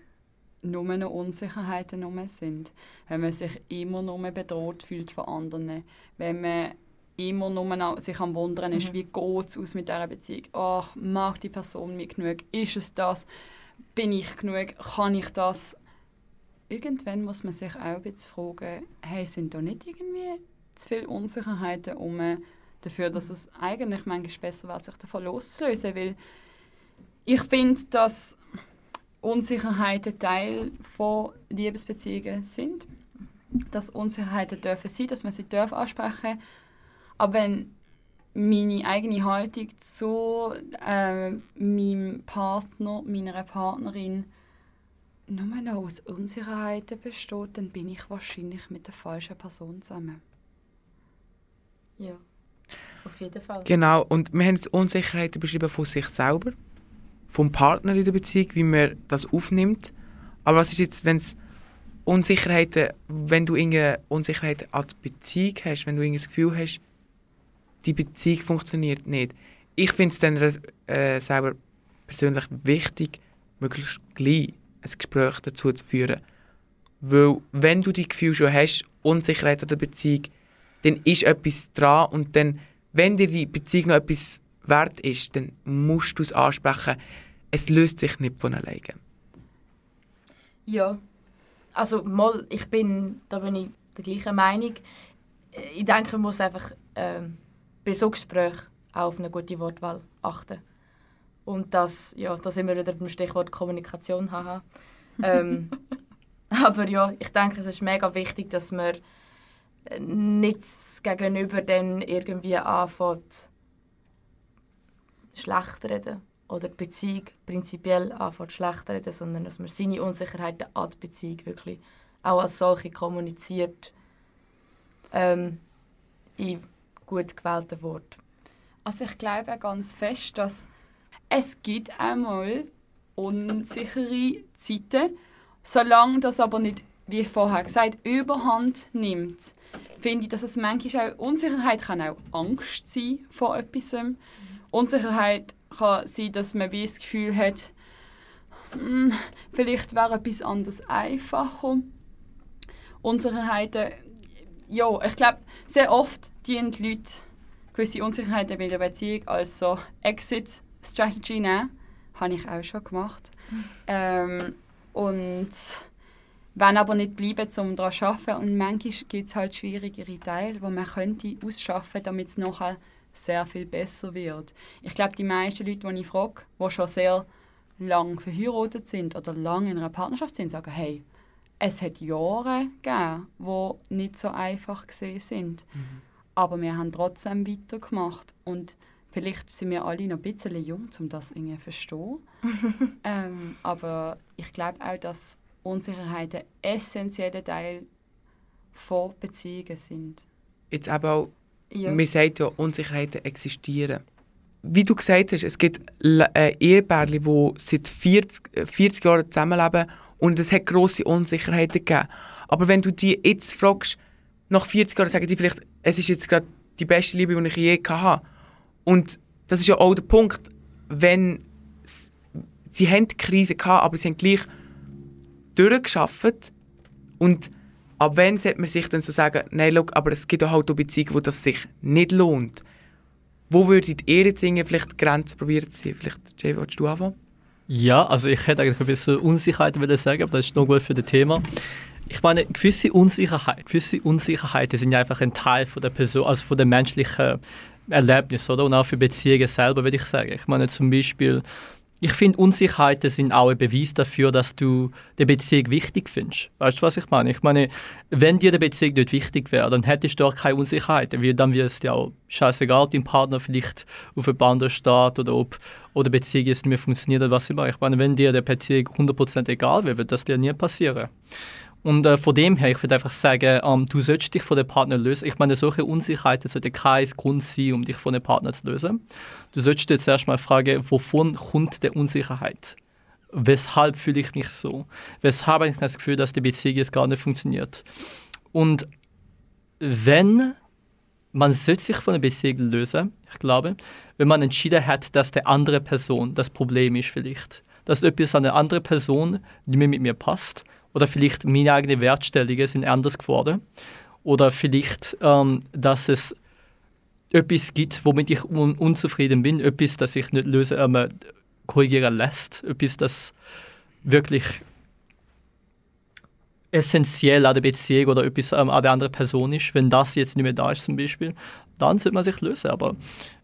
nur noch Unsicherheiten nur sind, wenn man sich immer nur bedroht fühlt von anderen, wenn man immer nur sich am Wundern ist, mhm. wie geht es aus mit dieser Beziehung. Ach, mag die Person mir genug? Ist es das? Bin ich genug? Kann ich das? Irgendwann muss man sich auch ein bisschen fragen, hey, sind da nicht irgendwie zu viele Unsicherheiten um dafür, dass es eigentlich manchmal besser wäre, sich davon loszulösen, weil ich finde, dass Unsicherheiten Teil von Liebesbeziehungen sind. Dass Unsicherheiten dürfen sein, dass man sie darf ansprechen darf aber wenn meine eigene Haltung zu äh, meinem Partner, meiner Partnerin nur noch aus Unsicherheiten besteht, dann bin ich wahrscheinlich mit der falschen Person zusammen. Ja, auf jeden Fall. Genau, und wir haben jetzt Unsicherheiten beschrieben von sich selber, vom Partner in der Beziehung, wie man das aufnimmt. Aber was ist jetzt, wenn es Unsicherheiten, wenn du irgendeine Unsicherheit als Beziehung hast, wenn du das Gefühl hast, die Beziehung funktioniert nicht. Ich finde es dann äh, selber persönlich wichtig, möglichst gleich ein Gespräch dazu zu führen. Weil, wenn du die Gefühl schon hast, Unsicherheit an der Beziehung, dann ist etwas dran und dann, wenn dir die Beziehung noch etwas wert ist, dann musst du es ansprechen. Es löst sich nicht von alleine. Ja, also mal, ich bin, da bin ich der gleichen Meinung. Ich denke, man muss einfach ähm, bei so Gesprächen auch auf eine gute Wortwahl achten. Und das, ja, da sind wir wieder beim Stichwort Kommunikation, haha. ähm, aber ja, ich denke, es ist mega wichtig, dass man nicht gegenüber dann irgendwie anfängt, schlecht reden oder die Beziehung prinzipiell anfängt schlecht reden, sondern dass man seine Unsicherheiten an die Beziehung wirklich auch als solche kommuniziert. Ähm, gut gewählten Wort. Also ich glaube ganz fest, dass es gibt einmal unsichere Zeiten. Solange das aber nicht, wie vorher gesagt, überhand nimmt, finde ich, dass es manchmal auch Unsicherheit kann auch Angst sein vor etwas. Unsicherheit kann sein, dass man wie das Gefühl hat, hm, vielleicht wäre etwas anderes einfacher. Unsicherheiten, ja, ich glaube, sehr oft dienen die Leute gewisse Unsicherheiten bei der Beziehung als so Exit-Strategy nehmen. Habe ich auch schon gemacht. Ähm, und wenn aber nicht bleiben, um daran zu arbeiten. Und manchmal gibt es halt schwierigere Teile, wo man könnte ausschaffen, damit es nachher sehr viel besser wird. Ich glaube, die meisten Leute, die ich frage, die schon sehr lang verheiratet sind oder lange in einer Partnerschaft sind, sagen, hey, es hat Jahre gegeben, die nicht so einfach gesehen sind. Mhm. Aber wir haben trotzdem weitergemacht. Und vielleicht sind wir alle noch ein bisschen jung, um das irgendwie zu verstehen. ähm, aber ich glaube auch, dass Unsicherheiten ein essentieller Teil von Beziehungen sind. Jetzt aber auch, ja. man sagt ja, Unsicherheiten existieren. Wie du gesagt hast, es gibt äh, Ehepärchen, die seit 40, 40 äh, Jahren zusammenleben und es hat grosse Unsicherheiten gegeben. Aber wenn du die jetzt fragst, nach 40 Jahren sagen die vielleicht, es ist jetzt gerade die beste Liebe, die ich je hatte. Und das ist ja auch der Punkt, wenn sie haben die Krise gehabt, aber sie haben gleich durchgeschafft und ab wann sollte man sich dann so sagen, nein, look, aber es gibt auch halt Beziehungen, wo das sich nicht lohnt. Wo würdet ihr jetzt vielleicht Grenzen probieren zu ziehen? Vielleicht, Jay, willst du anfangen? Ja, also ich hätte eigentlich ein bisschen Unsicherheit sagen, aber das ist noch gut für das Thema. Ich meine, gewisse Unsicherheit, gewisse Unsicherheiten sind ja einfach ein Teil von der Person, also von der menschlichen Erlebnis, oder? Und auch für Beziehungen selber, würde ich sagen. Ich meine zum Beispiel, ich finde, Unsicherheiten sind auch ein Beweis dafür, dass du die Beziehung wichtig findest. Weißt du, was ich meine? Ich meine, wenn dir die Beziehung nicht wichtig wäre, dann hättest du auch keine Unsicherheiten, weil dann wäre es dir auch scheißegal, ob dein Partner vielleicht auf einem Band steht oder ob oder die Beziehung jetzt nicht mehr funktioniert oder was immer. Ich meine, wenn dir die Beziehung 100% egal wäre, wird das dir nie passieren. Und äh, von dem her, ich würde einfach sagen, ähm, du solltest dich von dem Partner lösen. Ich meine, solche Unsicherheiten sollten kein Grund sein, um dich von dem Partner zu lösen. Du solltest dir zuerst mal fragen, wovon kommt die Unsicherheit? Weshalb fühle ich mich so? Weshalb habe ich das Gefühl, dass die Beziehung jetzt gar nicht funktioniert? Und wenn man sollte sich von der Beziehung lösen, ich glaube, wenn man entschieden hat, dass der andere Person das Problem ist vielleicht, dass etwas an der anderen Person nicht mehr mit mir passt oder vielleicht meine eigenen Wertstellungen sind anders geworden. Oder vielleicht, ähm, dass es etwas gibt, womit ich un unzufrieden bin, etwas, das ich nicht lösen, ähm, korrigieren lässt, etwas, das wirklich essentiell an der Beziehung oder etwas ähm, an der anderen Person ist. Wenn das jetzt nicht mehr da ist zum Beispiel, dann sollte man sich lösen. Aber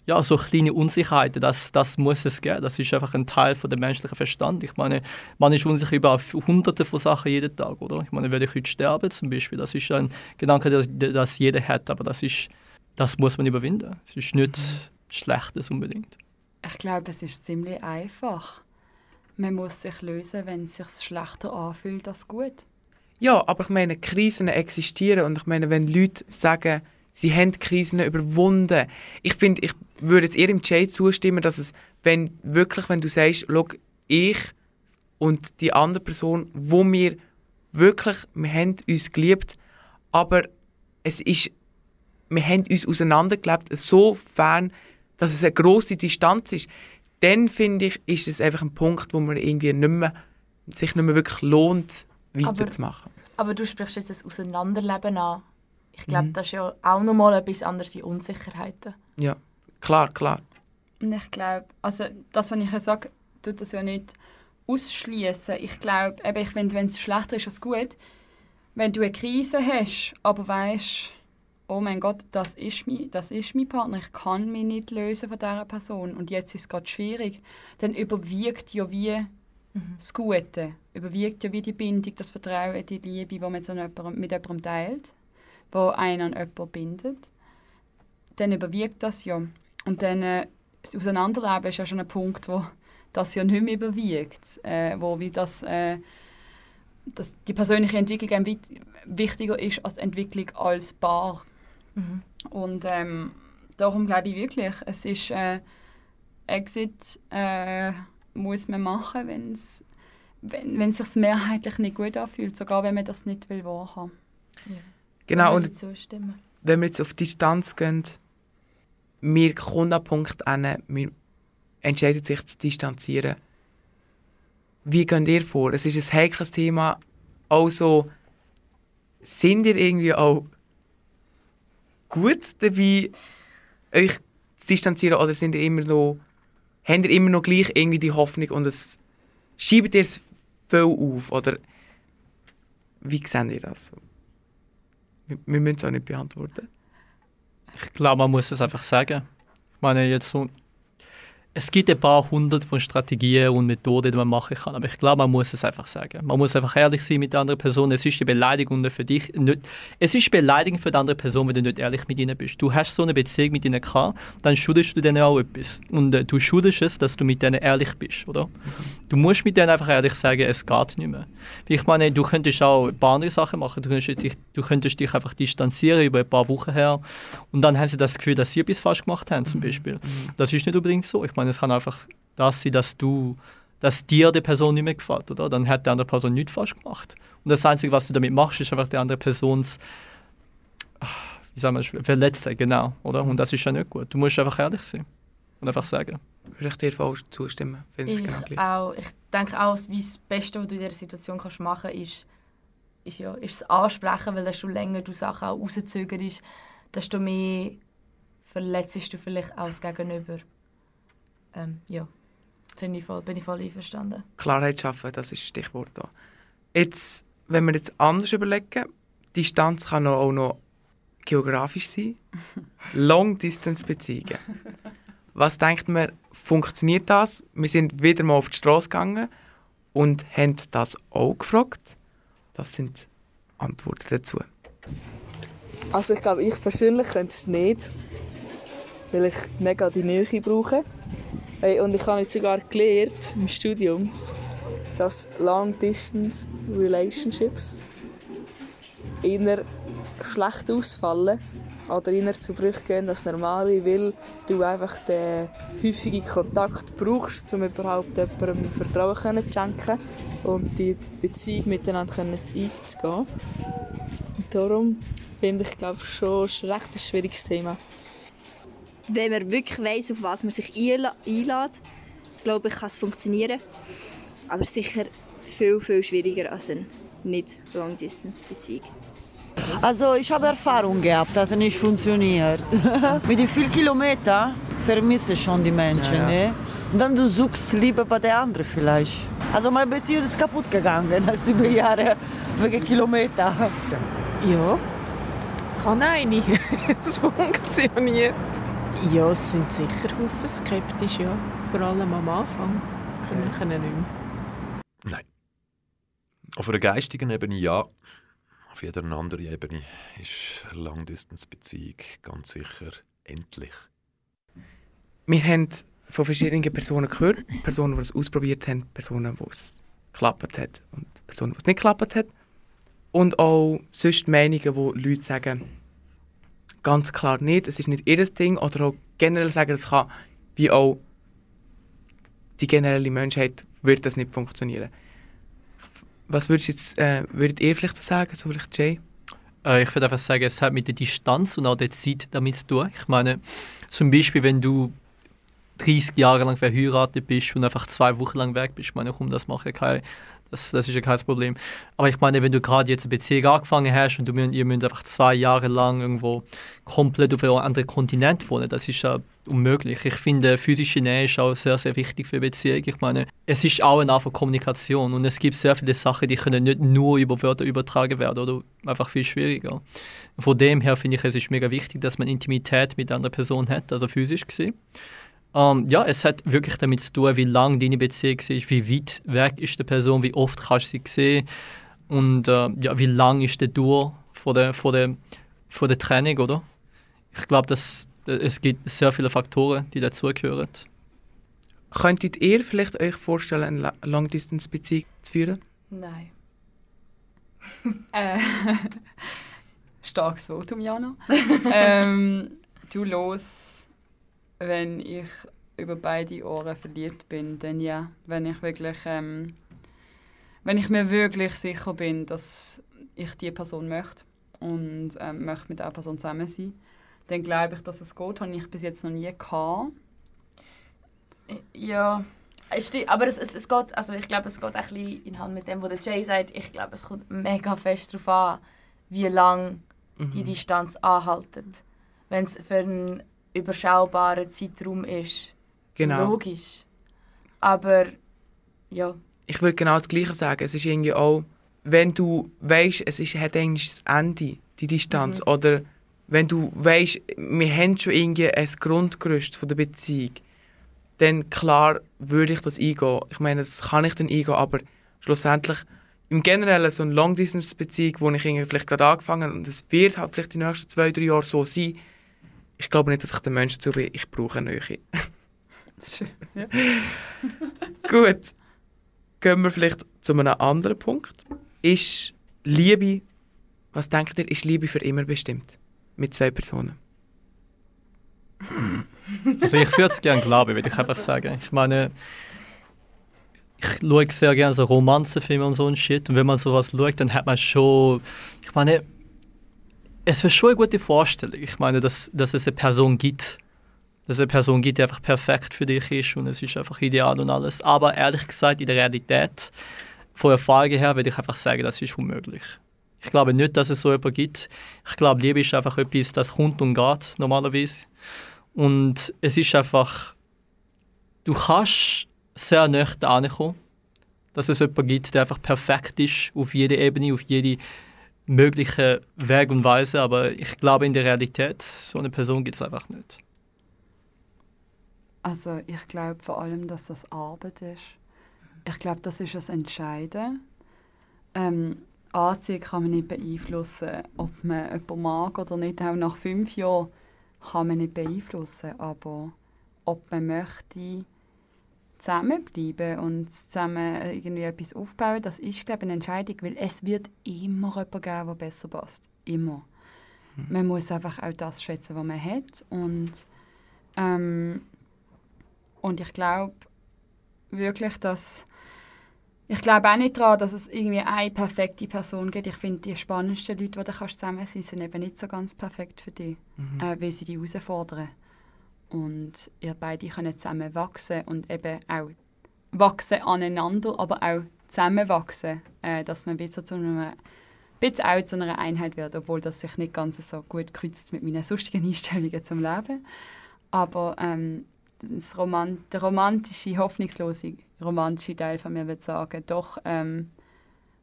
ja, so kleine Unsicherheiten, das, das muss es geben. Das ist einfach ein Teil von dem menschlichen Verstand. Ich meine, man ist unsicher über hunderte von Sachen jeden Tag, oder? Ich meine, werde ich heute sterben zum Beispiel, das ist ein Gedanke, das, das jeder hat, aber das ist, das muss man überwinden. Es ist nicht Schlechtes unbedingt. Ich glaube, es ist ziemlich einfach. Man muss sich lösen, wenn es sich schlechter anfühlt als gut. Ja, aber ich meine, Krisen existieren und ich meine, wenn Leute sagen, sie haben Krisen überwunden. Ich finde, ich würde jetzt eher im Jay zustimmen, dass es, wenn wirklich, wenn du sagst, schau, ich und die andere Person, wo wir wirklich, wir haben uns geliebt, aber es ist, wir haben uns auseinandergelebt, so fern, dass es eine große Distanz ist, dann finde ich, ist es einfach ein Punkt, wo man irgendwie nicht mehr, sich nicht mehr wirklich lohnt, weiterzumachen. Aber, aber du sprichst jetzt das Auseinanderleben an. Ich glaube, mhm. das ist ja auch nochmal etwas anderes wie Unsicherheiten. Ja, klar, klar. Und ich glaube, also das, was ich ja sage, tut das ja nicht ausschließen. Ich glaube, ich finde, wenn es schlechter ist als gut, wenn du eine Krise hast, aber weißt, oh mein Gott, das ist, mein, das ist mein Partner, ich kann mich nicht lösen von dieser Person und jetzt ist es gerade schwierig, dann überwiegt ja wie mhm. das Gute, überwiegt ja wie die Bindung, das Vertrauen, die Liebe, die man mit, so jemandem, mit jemandem teilt wo einen an jemanden bindet, dann überwiegt das ja. Und dann äh, das Auseinanderleben ist ja schon ein Punkt, wo das ja nicht mehr überwiegt, äh, wo wie das, äh, dass die persönliche Entwicklung wichtiger ist als die Entwicklung als Paar. Mhm. Und ähm, darum glaube ich wirklich, es ist äh, Exit äh, muss man machen, wenn's, wenn wenn es sich mehrheitlich nicht gut anfühlt, sogar wenn man das nicht will wahrhaben. Genau, Kann und wenn wir jetzt auf Distanz gehen, wir kommen an den Punkt an, wir entscheiden sich zu distanzieren. Wie geht ihr vor? Es ist ein heikles Thema. Also, sind ihr irgendwie auch gut dabei, euch zu distanzieren oder sind ihr immer so, habt ihr immer noch gleich irgendwie die Hoffnung und es schiebt ihr es viel auf? Oder wie seht ihr das? Wir, wir müssen es auch nicht beantworten. Ich glaube, man muss es einfach sagen. Ich meine, jetzt es gibt ein paar hundert von Strategien und Methoden, die man machen kann, aber ich glaube, man muss es einfach sagen. Man muss einfach ehrlich sein mit der anderen Person. Es ist eine Beleidigung für dich. Nicht, es ist beleidigend für die andere Person, wenn du nicht ehrlich mit ihnen bist. Du hast so eine Beziehung mit ihnen gehabt, dann schuldest du denen auch etwas. Und äh, du schuldest es, dass du mit denen ehrlich bist, oder? Du musst mit denen einfach ehrlich sagen, es geht nicht mehr. Ich meine, du könntest auch ein paar andere Sachen machen. Du könntest dich, du könntest dich einfach distanzieren über ein paar Wochen her und dann haben sie das Gefühl, dass sie etwas falsch gemacht haben, zum Beispiel. Das ist nicht unbedingt so. Ich meine, es kann einfach das sein, dass du dass dir die Person nicht mehr gefällt, oder? Dann hat die andere Person nichts falsch gemacht. Und das Einzige, was du damit machst, ist einfach die andere Persons wie sagen wir, verletzen, genau, oder? Und das ist ja nicht gut. Du musst einfach ehrlich sein und einfach sagen. Würde ich dir voll zustimmen? Finde ich Ich, genau gleich. auch, ich denke auch, wie das Beste, was du in dieser Situation kannst machen kannst, ist, ist, ja, ist das Ansprechen, weil desto länger du Sachen auch rauszögerst, desto mehr verletzt du vielleicht auch das Gegenüber. Ähm, ja, Finde ich voll, bin ich voll einverstanden. Klarheit schaffen, das ist das Stichwort da. Jetzt, wenn wir jetzt anders überlegen, Distanz kann auch noch geografisch sein. Long-Distance-Beziehungen. Was denkt man, funktioniert das? Wir sind wieder mal auf die Straße gegangen und haben das auch gefragt. Das sind Antworten dazu. Also ich glaube, ich persönlich könnte es nicht, weil ich mega die Nähe brauche. Hey, und ich habe jetzt sogar gelernt im Studium, dass Long-Distance Relationships eher schlecht ausfallen oder eher zu Brüchen gehen als normale, weil du einfach den häufigen Kontakt brauchst, um überhaupt jemandem Vertrauen zu schenken und die Beziehung miteinander einzugehen. Und darum finde ich, glaube schon ein recht schwieriges Thema. Wenn man wirklich weiss, auf was man sich einlädt, glaube ich, kann es funktionieren. Aber sicher viel, viel schwieriger als eine nicht Long-Distance-Beziehung. Also ich habe Erfahrung gehabt, das hat nicht funktioniert. Mit den vielen Kilometern vermisse ich schon die Menschen. Ja, ja. Ne? Und dann du suchst Liebe bei der anderen vielleicht. Also meine Beziehung ist kaputt gegangen nach sieben Jahren wegen Kilometer. Ja, kann eine. es funktioniert. Ja, es sind sicher Haufen skeptisch, ja. Vor allem am Anfang. Können, können nicht mehr. Auf einer geistigen Ebene ja. Auf jeder anderen Ebene ist eine Long-Distance-Beziehung ganz sicher endlich. Wir haben von verschiedenen Personen gehört. Personen, die es ausprobiert haben, Personen, die es geklappt hat und Personen, die es nicht geklappt hat. Und auch sonst Meinungen, wo Leute sagen, ganz klar nicht, es ist nicht ihr Ding. Oder auch generell sagen, es kann, wie auch die generelle Menschheit, wird das nicht funktionieren. Was würdest jetzt, äh, würdet ihr vielleicht so sagen, so vielleicht Jay? Äh, ich würde einfach sagen, es hat mit der Distanz und auch der Zeit damit zu tun. Ich meine, zum Beispiel, wenn du 30 Jahre lang verheiratet bist und einfach zwei Wochen lang weg bist, meine, komm, das macht ja kein, das, das ist ja kein Problem. Aber ich meine, wenn du gerade jetzt eine Beziehung angefangen hast und du, müsst- ihr müsst einfach zwei Jahre lang irgendwo komplett auf einem anderen Kontinent wohnen, das ist ja unmöglich. Ich finde, physische Nähe ist auch sehr, sehr wichtig für eine Beziehung. Ich meine, es ist auch eine Art von Kommunikation und es gibt sehr viele Sachen, die können nicht nur über Wörter übertragen werden oder einfach viel schwieriger. Von dem her finde ich, es ist mega wichtig, dass man Intimität mit einer Person hat, also physisch gesehen. Ähm, ja, es hat wirklich damit zu tun, wie lang deine Beziehung ist, wie weit weg ist die Person, wie oft kannst du sie sehen und äh, ja, wie lang ist der Dauer von der, von der, von der Trennung, oder? Ich glaube, dass äh, es gibt sehr viele Faktoren, die dazugehören. Könntet ihr vielleicht euch vorstellen, eine Long-Distance-Beziehung zu führen? Nein. Äh, starkes Votum, Jana. ähm, du los, wenn ich über beide Ohren verliebt bin, dann ja, wenn ich wirklich, ähm, wenn ich mir wirklich sicher bin, dass ich die Person möchte und ähm, möchte mit dieser Person zusammen sein, dann glaube ich, dass es geht. Habe ich bis jetzt noch nie gehabt. Ja, aber es, es, es geht, also ich glaube, es geht ein bisschen in Hand mit dem, was der Jay sagt. Ich glaube, es kommt mega fest darauf an, wie lange die Mhm. Distanz anhaltet. Wenn es für einen überschaubaren Zeitraum ist, Genau. logisch. Aber ja, Ich würde genau das Gleiche sagen. Es ist irgendwie auch, wenn du weißt, es ist, hat eigentlich das Ende, die Distanz, Mhm. oder wenn du weißt, wir haben schon irgendwie ein Grundgerüst von der Beziehung, dann klar würde ich das eingehen. Ich meine, das kann ich dann eingehen, aber schlussendlich im Generellen so eine Long-Distance-Beziehung, wo ich irgendwie vielleicht gerade angefangen habe und es wird halt vielleicht die nächsten zwei, drei Jahre so sein, ich glaube nicht, dass ich der Mensch dazu bin, ich brauche eine Nähe. Schön, ja. Gut. Gehen wir vielleicht zu einem anderen Punkt. Ist Liebe, was denkt ihr, ist Liebe für immer bestimmt? Mit zwei Personen. Also ich würde es gerne glauben, würde ich einfach sagen. Ich meine, ich schaue sehr gerne so Romanzenfilme und so ein Shit. Und wenn man sowas schaut, dann hat man schon, ich meine, es ist schon eine gute Vorstellung. Ich meine, dass, dass es eine Person gibt, dass es eine Person gibt, die einfach perfekt für dich ist und es ist einfach ideal und alles. Aber ehrlich gesagt, in der Realität, von Erfahrung her, würde ich einfach sagen, das ist unmöglich. Ich glaube nicht, dass es so etwas gibt. Ich glaube, Liebe ist einfach etwas, das kommt und geht, normalerweise. Und es ist einfach, du kannst sehr nah kommen, dass es jemanden gibt, der einfach perfekt ist, auf jeder Ebene, auf jede mögliche Weg und Weise. Aber ich glaube, in der Realität, so eine Person gibt es einfach nicht. Also ich glaube vor allem, dass das Arbeit ist. Ich glaube, das ist das Entscheidende. Ähm, Anziehung kann man nicht beeinflussen, ob man jemanden mag oder nicht. Auch nach fünf Jahren kann man nicht beeinflussen, aber ob man möchte zusammenbleiben und zusammen irgendwie etwas aufbauen, das ist glaube ich, eine Entscheidung, weil es wird immer jemanden geben, der besser passt. Immer. Man muss einfach auch das schätzen, was man hat und ähm, und ich glaube wirklich, dass ich glaube auch nicht daran, dass es irgendwie eine perfekte Person gibt. Ich finde, die spannendsten Leute, die du kannst zusammen sein sind eben nicht so ganz perfekt für dich, Mhm. äh, weil sie dich herausfordern. Und ihr beide können zusammen wachsen und eben auch wachsen aneinander, aber auch zusammen wachsen, äh, dass man wieder zu einer bisschen auch zu einer Einheit wird, obwohl das sich nicht ganz so gut kreuzt mit meinen sonstigen Einstellungen zum Leben. Aber ähm, Roman der romantische, hoffnungslose romantische Teil von mir würde sagen, doch, ähm,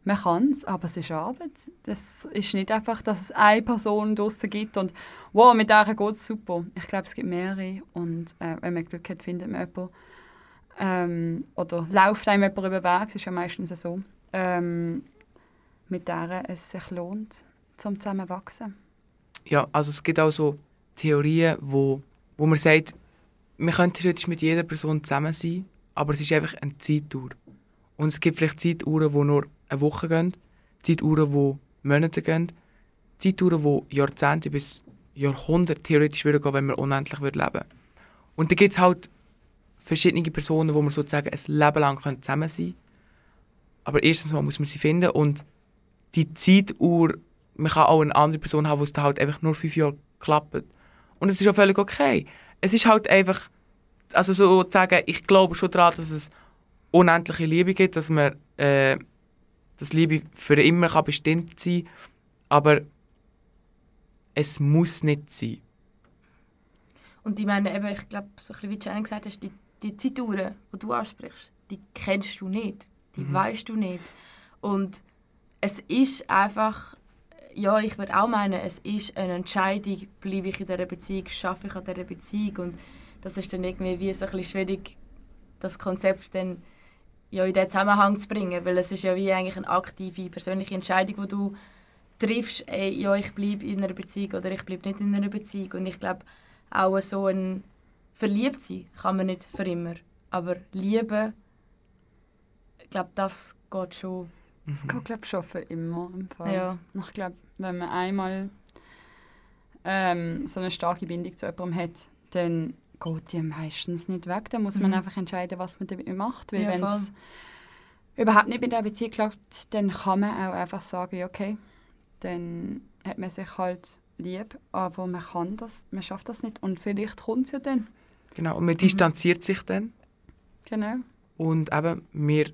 man kann es, aber es ist Arbeit. Das ist nicht einfach, dass es eine Person draussen gibt und wow, mit der geht es super. Ich glaube, es gibt mehrere und äh, wenn man Glück hat, findet man jemanden. Ähm, oder läuft einem jemand über den Weg, das ist ja meistens so. Ähm, mit der es sich lohnt, zum zusammen wachsen. Ja, also es gibt auch so Theorien, wo, wo man sagt, man könnte theoretisch mit jeder Person zusammen sein, aber es ist einfach eine Zeitdauer. Und es gibt vielleicht Zeituhren, die nur eine Woche gehen, Zeituhren, die Monate gehen, Zeituhren, die Jahrzehnte bis Jahrhunderte theoretisch würden gehen, wenn man unendlich würde leben Und da gibt es halt verschiedene Personen, wo man sozusagen ein Leben lang zusammen sein können. Aber erstens mal muss man sie finden und die Zeituhr, man kann auch eine andere Person haben, wo es dann halt einfach nur fünf Jahre klappt. Und es ist auch völlig okay. Es ist halt einfach, also so zu sagen, ich glaube schon daran, dass es unendliche Liebe gibt, dass man, äh, dass Liebe für immer kann bestimmt sein aber es muss nicht sein. Und ich meine, eben, ich glaube, so ein bisschen wie Jenny gesagt hast, die, die Zeituhren, die du ansprichst, die kennst du nicht. Die Mhm. weißt du nicht. Und es ist einfach, ja, ich würde auch meinen, es ist eine Entscheidung, bleibe ich in dieser Beziehung, schaffe ich an dieser Beziehung. Und das ist dann irgendwie wie so ein bisschen schwierig, das Konzept dann ja, in diesen Zusammenhang zu bringen. Weil es ist ja wie eigentlich eine aktive, persönliche Entscheidung, die du triffst, ey, ja, ich bleibe in einer Beziehung oder ich bleibe nicht in einer Beziehung. Und ich glaube, auch so ein verliebt sein kann man nicht für immer. Aber lieben, ich glaube, das geht schon. Es geht, glaube ich, schon für immer. Im Fall. Ja. Ich glaube, wenn man einmal ähm, so eine starke Bindung zu jemandem hat, dann geht ja meistens nicht weg. Da muss man Mhm. einfach entscheiden, was man damit macht. Weil Ja, wenn es überhaupt nicht mit der Beziehung klappt, dann kann man auch einfach sagen, okay, dann hat man sich halt lieb, aber man kann das, man schafft das nicht und vielleicht kommt es ja dann. Genau, und man distanziert sich dann Genau. und eben, mir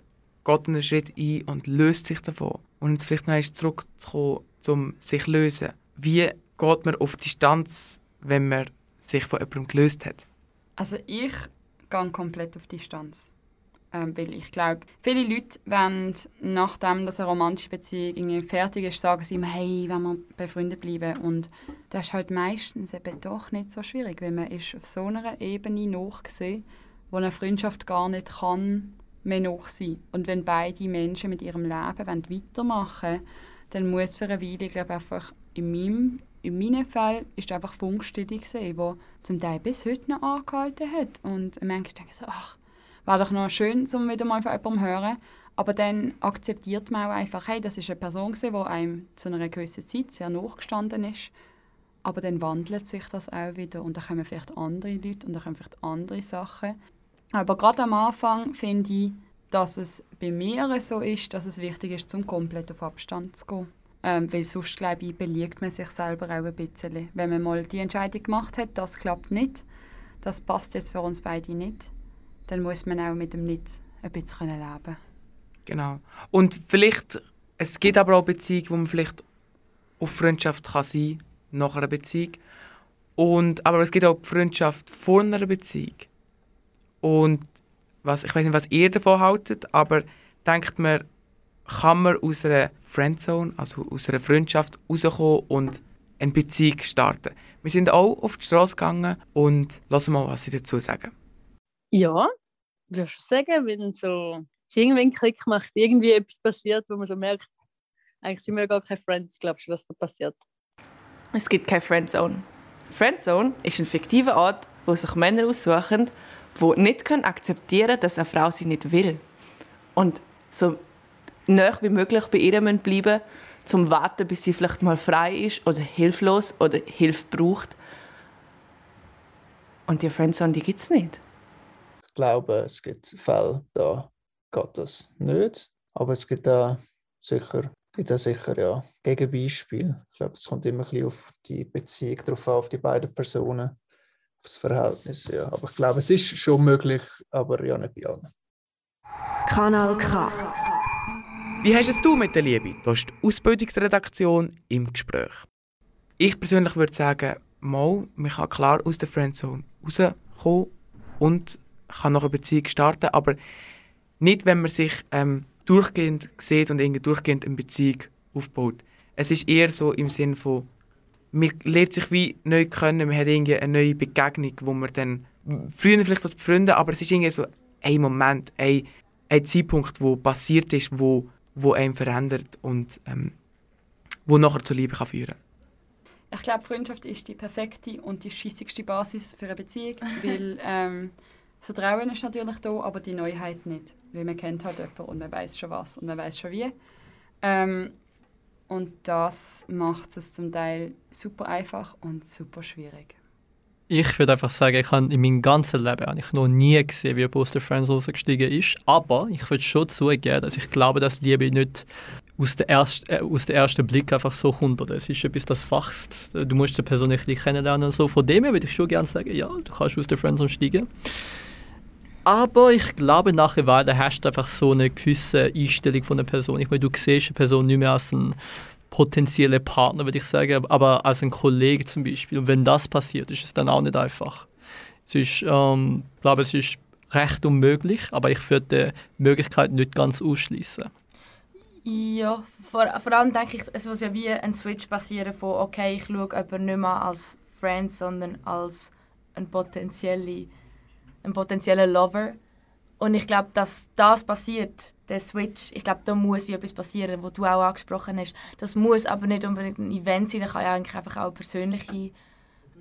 geht einen Schritt ein und löst sich davon. Und jetzt vielleicht noch zurückzukommen, zum sich lösen. Wie geht man auf Distanz, wenn man sich von jemandem gelöst hat? Also ich gehe komplett auf Distanz. Ähm, weil ich glaube, viele Leute wollen, nachdem dass eine romantische Beziehung irgendwie fertig ist, sagen sie immer, hey, wenn wir befreundet bleiben. Und das ist halt meistens eben doch nicht so schwierig, weil man ist auf so einer Ebene nachgesehen, wo eine Freundschaft gar nicht kann mehr noch sein. Und wenn beide Menschen mit ihrem Leben weitermachen wollen, dann muss für eine Weile, glaube ich, einfach in meinem in meinem Fall ist es einfach Funkstille gesehen, wo zum Teil bis heute noch angehalten hat. Und manchmal denke ich so, ach, war doch noch schön, um wieder mal von jemandem zu hören. Aber dann akzeptiert man auch einfach, hey, das ist eine Person gewesen, die einem zu einer gewissen Zeit sehr nachgestanden ist. Aber dann wandelt sich das auch wieder und dann kommen vielleicht andere Leute und dann kommen vielleicht andere Sachen. Aber gerade am Anfang finde ich, dass es bei mir so ist, dass es wichtig ist, zum komplett auf Abstand zu gehen. Ähm, weil sonst, glaube ich, belügt man sich selber auch ein bisschen. Wenn man mal die Entscheidung gemacht hat, das klappt nicht, das passt jetzt für uns beide nicht, dann muss man auch mit dem Nicht ein bisschen leben. Genau. Und vielleicht, es gibt aber auch Beziehungen, wo man vielleicht auf Freundschaft kann sein nach einer Beziehung. Und, aber es gibt auch Freundschaft vor einer Beziehung. Und was, ich weiß nicht, was ihr davon haltet, aber denkt man, kann man aus einer Friendzone, also aus einer Freundschaft rauskommen und eine Beziehung starten? Wir sind auch auf die Straße gegangen und lassen mal, was sie dazu sagen. Ja, würde schon sagen, wenn so es irgendwie einen Klick macht, irgendwie etwas passiert, wo man so merkt, eigentlich sind wir gar keine Friends, glaubst du, was da passiert? Es gibt keine Friendzone. Friendzone ist ein fiktiver Ort, wo sich Männer aussuchen, die nicht können akzeptieren können, dass eine Frau sie nicht will. Und so nah wie möglich bei ihr müssen bleiben zum warten, bis sie vielleicht mal frei ist oder hilflos oder Hilfe braucht. Und die Friendzone, die gibt es nicht. Ich glaube, es gibt Fälle, da geht das nicht. Aber es gibt da sicher, gibt da sicher ja, Gegenbeispiele. Ich glaube, es kommt immer ein bisschen auf die Beziehung drauf an, auf die beiden Personen, auf das Verhältnis. Ja. Aber ich glaube, es ist schon möglich, aber ja nicht bei allen. Kanal K. Wie hast es du mit der Liebe? Da ist die Ausbildungsredaktion im Gespräch. Ich persönlich würde sagen, mal, man kann klar aus der Friendzone rauskommen und kann noch eine Beziehung starten, aber nicht, wenn man sich ähm, durchgehend sieht und irgendwie durchgehend eine Beziehung aufbaut. Es ist eher so im Sinn von, man lernt sich wie neu kennen, man hat irgendwie eine neue Begegnung, wo man dann, früher vielleicht als Freunde, aber es ist irgendwie so ein Moment, ein, ein Zeitpunkt, wo passiert ist, wo, wo einem verändert und ähm, wo nachher zur Liebe kann führen Ich glaube, Freundschaft ist die perfekte und die scheissigste Basis für eine Beziehung, weil ähm, das Vertrauen ist natürlich da, aber die Neuheit nicht. Weil man kennt halt jemanden und man weiß schon was und man weiß schon wie. Ähm, und das macht es zum Teil super einfach und super schwierig. Ich würde einfach sagen, ich habe in meinem ganzen Leben eigentlich noch nie gesehen, wie der Friends rausgestiegen ist. Aber ich würde schon zugeben, dass ich glaube, dass Liebe nicht aus dem ersten, äh, ersten Blick einfach so kommt. Oder es ist etwas, das wachst. Du musst die Person ein bisschen kennenlernen und so. Von dem her würde ich schon gerne sagen, ja, du kannst aus der Friendzone steigen. Aber ich glaube, nach einer Weile hast du einfach so eine gewisse Einstellung von einer Person. Ich meine, du siehst eine Person nicht mehr als einen potenziellen Partner, würde ich sagen, aber als ein Kollege zum Beispiel. Und wenn das passiert, ist es dann auch nicht einfach. Es ist, ähm, ich glaube, es ist recht unmöglich, aber ich würde die Möglichkeit nicht ganz ausschließen. Ja, vor, vor allem denke ich, es muss ja wie ein Switch passieren von, okay, ich schaue jemanden nicht mehr als Friend, sondern als ein potenzieller ein potenzieller Lover. Und ich glaube, dass das passiert, der Switch, ich glaube, da muss wie etwas passieren, was du auch angesprochen hast. Das muss aber nicht unbedingt ein Event sein, das kann ja eigentlich einfach auch persönliche,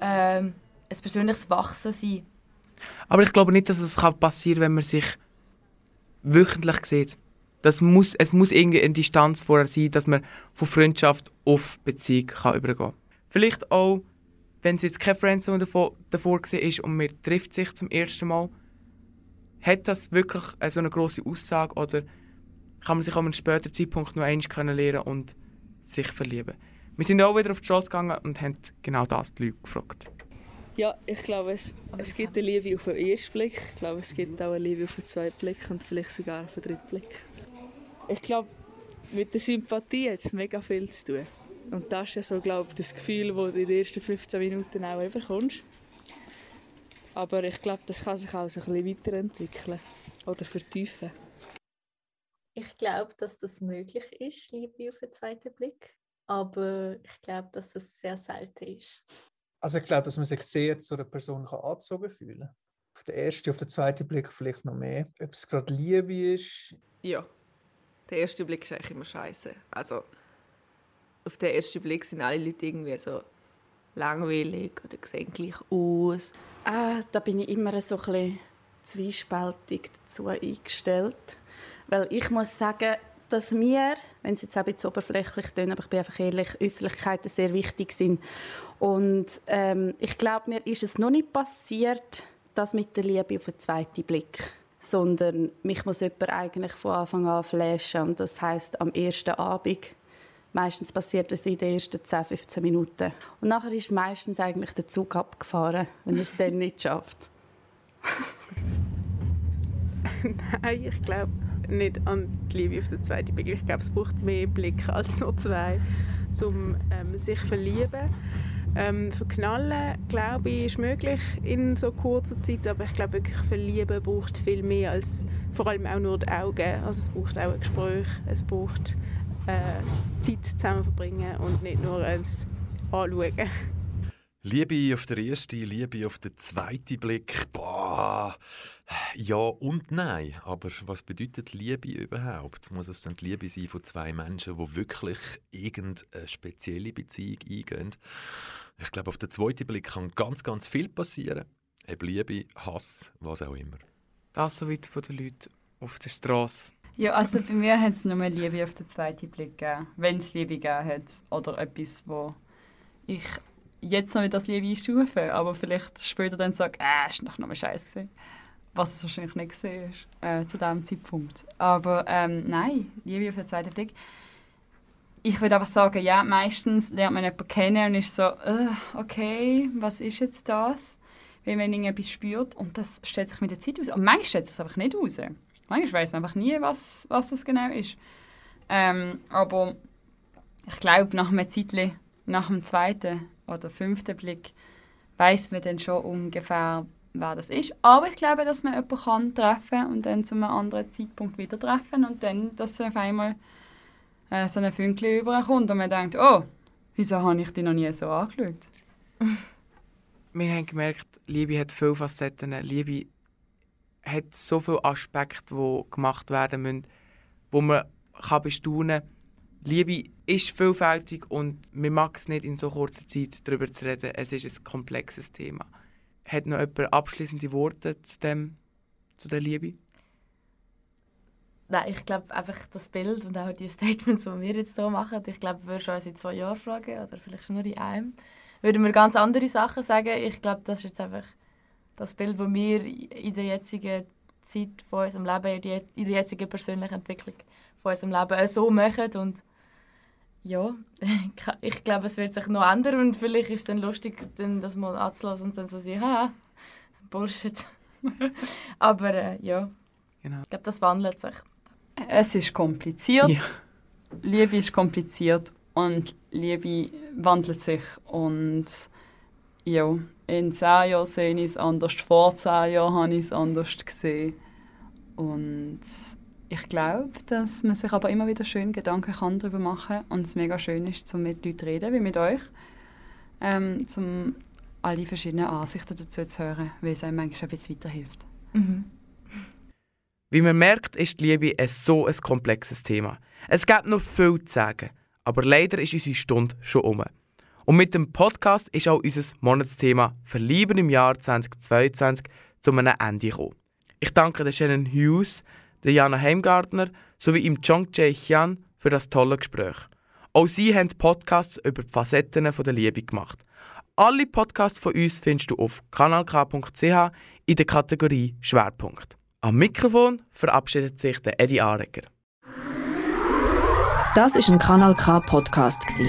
ähm, ein persönliches Wachsen sein. Aber ich glaube nicht, dass es das passieren kann, wenn man sich wöchentlich sieht. Das muss, es muss irgendwie eine Distanz vorher sein, dass man von Freundschaft auf Beziehung kann übergehen kann. Vielleicht auch wenn es jetzt keine Friendzone davor, davor war und man trifft sich zum ersten Mal, hat das wirklich so eine grosse Aussage oder kann man sich an einem späteren Zeitpunkt noch einmal kennenlernen und sich verlieben? Wir sind auch wieder auf die Straße gegangen und haben genau das die Leute gefragt. Ja, ich glaube, es, es gibt eine Liebe auf den ersten Blick. Ich glaube, es gibt auch eine Liebe auf den zweiten Blick und vielleicht sogar auf den dritten Blick. Ich glaube, mit der Sympathie hat es mega viel zu tun. Und das ist ja so, glaube ich, das Gefühl, das du in den ersten 15 Minuten auch bekommst. Aber ich glaube, das kann sich auch so ein bisschen weiterentwickeln oder vertiefen. Ich glaube, dass das möglich ist, Liebe auf den zweiten Blick. Aber ich glaube, dass das sehr selten ist. Also ich glaube, dass man sich sehr zu einer Person kann angezogen fühlen kann. Auf den ersten, auf den zweiten Blick vielleicht noch mehr. Ob es gerade Liebe ist. Ja, der erste Blick ist eigentlich immer scheiße. Also auf den ersten Blick sind alle Leute irgendwie so langweilig oder sehen gleich aus. Ah, da bin ich immer so ein zwiespältig dazu eingestellt. Weil ich muss sagen, dass mir, wenn es jetzt auch ein bisschen oberflächlich tönt, aber ich bin einfach ehrlich, Äußerlichkeiten sehr wichtig sind. Und ähm, ich glaube, mir ist es noch nicht passiert, das mit der Liebe auf den zweiten Blick. Sondern mich muss jemand eigentlich von Anfang an flashen. Und das heißt am ersten Abend. Meistens passiert das in den ersten 10, 15 Minuten. Und nachher ist meistens eigentlich der Zug abgefahren, wenn er es dann nicht schafft. Nein, ich glaube nicht an die Liebe auf den zweiten Blick. Ich glaube, es braucht mehr Blick als nur zwei, um ähm, sich verlieben. Ähm, verknallen, glaube ich, ist möglich in so kurzer Zeit, aber ich glaube wirklich verlieben braucht viel mehr als vor allem auch nur die Augen. Also es braucht auch ein Gespräch, es braucht äh, Zeit zusammen verbringen und nicht nur ein Anschauen. Liebe auf der ersten, Liebe auf den zweiten Blick. Boah. Ja und nein. Aber was bedeutet Liebe überhaupt? Muss es dann die Liebe sein von zwei Menschen, die wirklich irgendeine spezielle Beziehung eingehen? Ich glaube, auf den zweiten Blick kann ganz, ganz viel passieren. Ob Liebe, Hass, was auch immer. Das soweit von den Leuten auf der Straße. Ja, also bei mir hat es nur Liebe auf den zweiten Blick gegeben. Wenn es Liebe gegeben hat. Oder etwas, wo ich jetzt noch nicht als Liebe einstufe, aber vielleicht später dann sage, äh, ist noch mal scheiße. Was es wahrscheinlich nicht gesehen ist, äh, zu diesem Zeitpunkt. Aber ähm, nein, Liebe auf den zweiten Blick. Ich würde einfach sagen, ja, meistens lernt man jemanden kennen und ist so, äh, okay, was ist jetzt das? Wenn man irgendetwas spürt und das stellt sich mit der Zeit aus. Und manchmal stellt es sich einfach nicht aus. Manchmal weiß man einfach nie, was, was das genau ist. Ähm, aber ich glaube, nach einem Zeitchen, nach dem zweiten oder fünften Blick, weiß man dann schon ungefähr, wer das ist. Aber ich glaube, dass man jemanden kann treffen und dann zu einem anderen Zeitpunkt wieder treffen und dann, dass auf einmal äh, so ein Fünkchen überkommt und man denkt, oh, wieso habe ich die noch nie so angeschaut? Wir haben gemerkt, Liebe hat viele Facetten. Liebe hat so viele Aspekte, die gemacht werden müssen, wo man kann bestaunen kann. Liebe ist vielfältig und man mag es nicht in so kurzer Zeit darüber zu reden. Es ist ein komplexes Thema. Hat noch jemand abschließende Worte zu, dem, zu der Liebe? Nein, ich glaube einfach das Bild und auch die Statements, die wir jetzt hier machen, ich glaube, wir würden uns in zwei Jahren fragen oder vielleicht schon nur in einem, würden wir ganz andere Sachen sagen. Ich glaube, das ist jetzt einfach das Bild, das wir in der jetzigen Zeit von unserem Leben, in der jetzigen persönlichen Entwicklung von unserem Leben so machen und ja, ich glaube, es wird sich noch ändern und vielleicht ist es dann lustig, dann das mal anzulassen und dann so sagen, haha, Bullshit. Aber äh, ja, genau. ich glaube, das wandelt sich. Es ist kompliziert. Ja. Liebe ist kompliziert und Liebe wandelt sich und ja, in zehn Jahren sehe ich es anders, vor zehn Jahren habe ich es anders gesehen. Und ich glaube, dass man sich aber immer wieder schön Gedanken kann darüber machen kann und es mega schön ist, um mit Leuten zu reden, wie mit euch, ähm, um alle verschiedenen Ansichten dazu zu hören, weil es einem manchmal ein bisschen weiterhilft. Mhm. Wie man merkt, ist die Liebe ein so ein komplexes Thema. Es gibt noch viel zu sagen, aber leider ist unsere Stunde schon um. Und mit dem Podcast ist auch unser Monatsthema Verlieben im Jahr 2022 zu einem Ende gekommen. Ich danke der Shannon Hughes, der Jana Heimgartner sowie im Chong Jae Hyun für das tolle Gespräch. Auch sie haben Podcasts über die Facetten der Liebe gemacht. Alle Podcasts von uns findest du auf kanalk.ch in der Kategorie Schwerpunkt. Am Mikrofon verabschiedet sich der Eddie Areger. Das ist ein Kanal K Podcast gsi.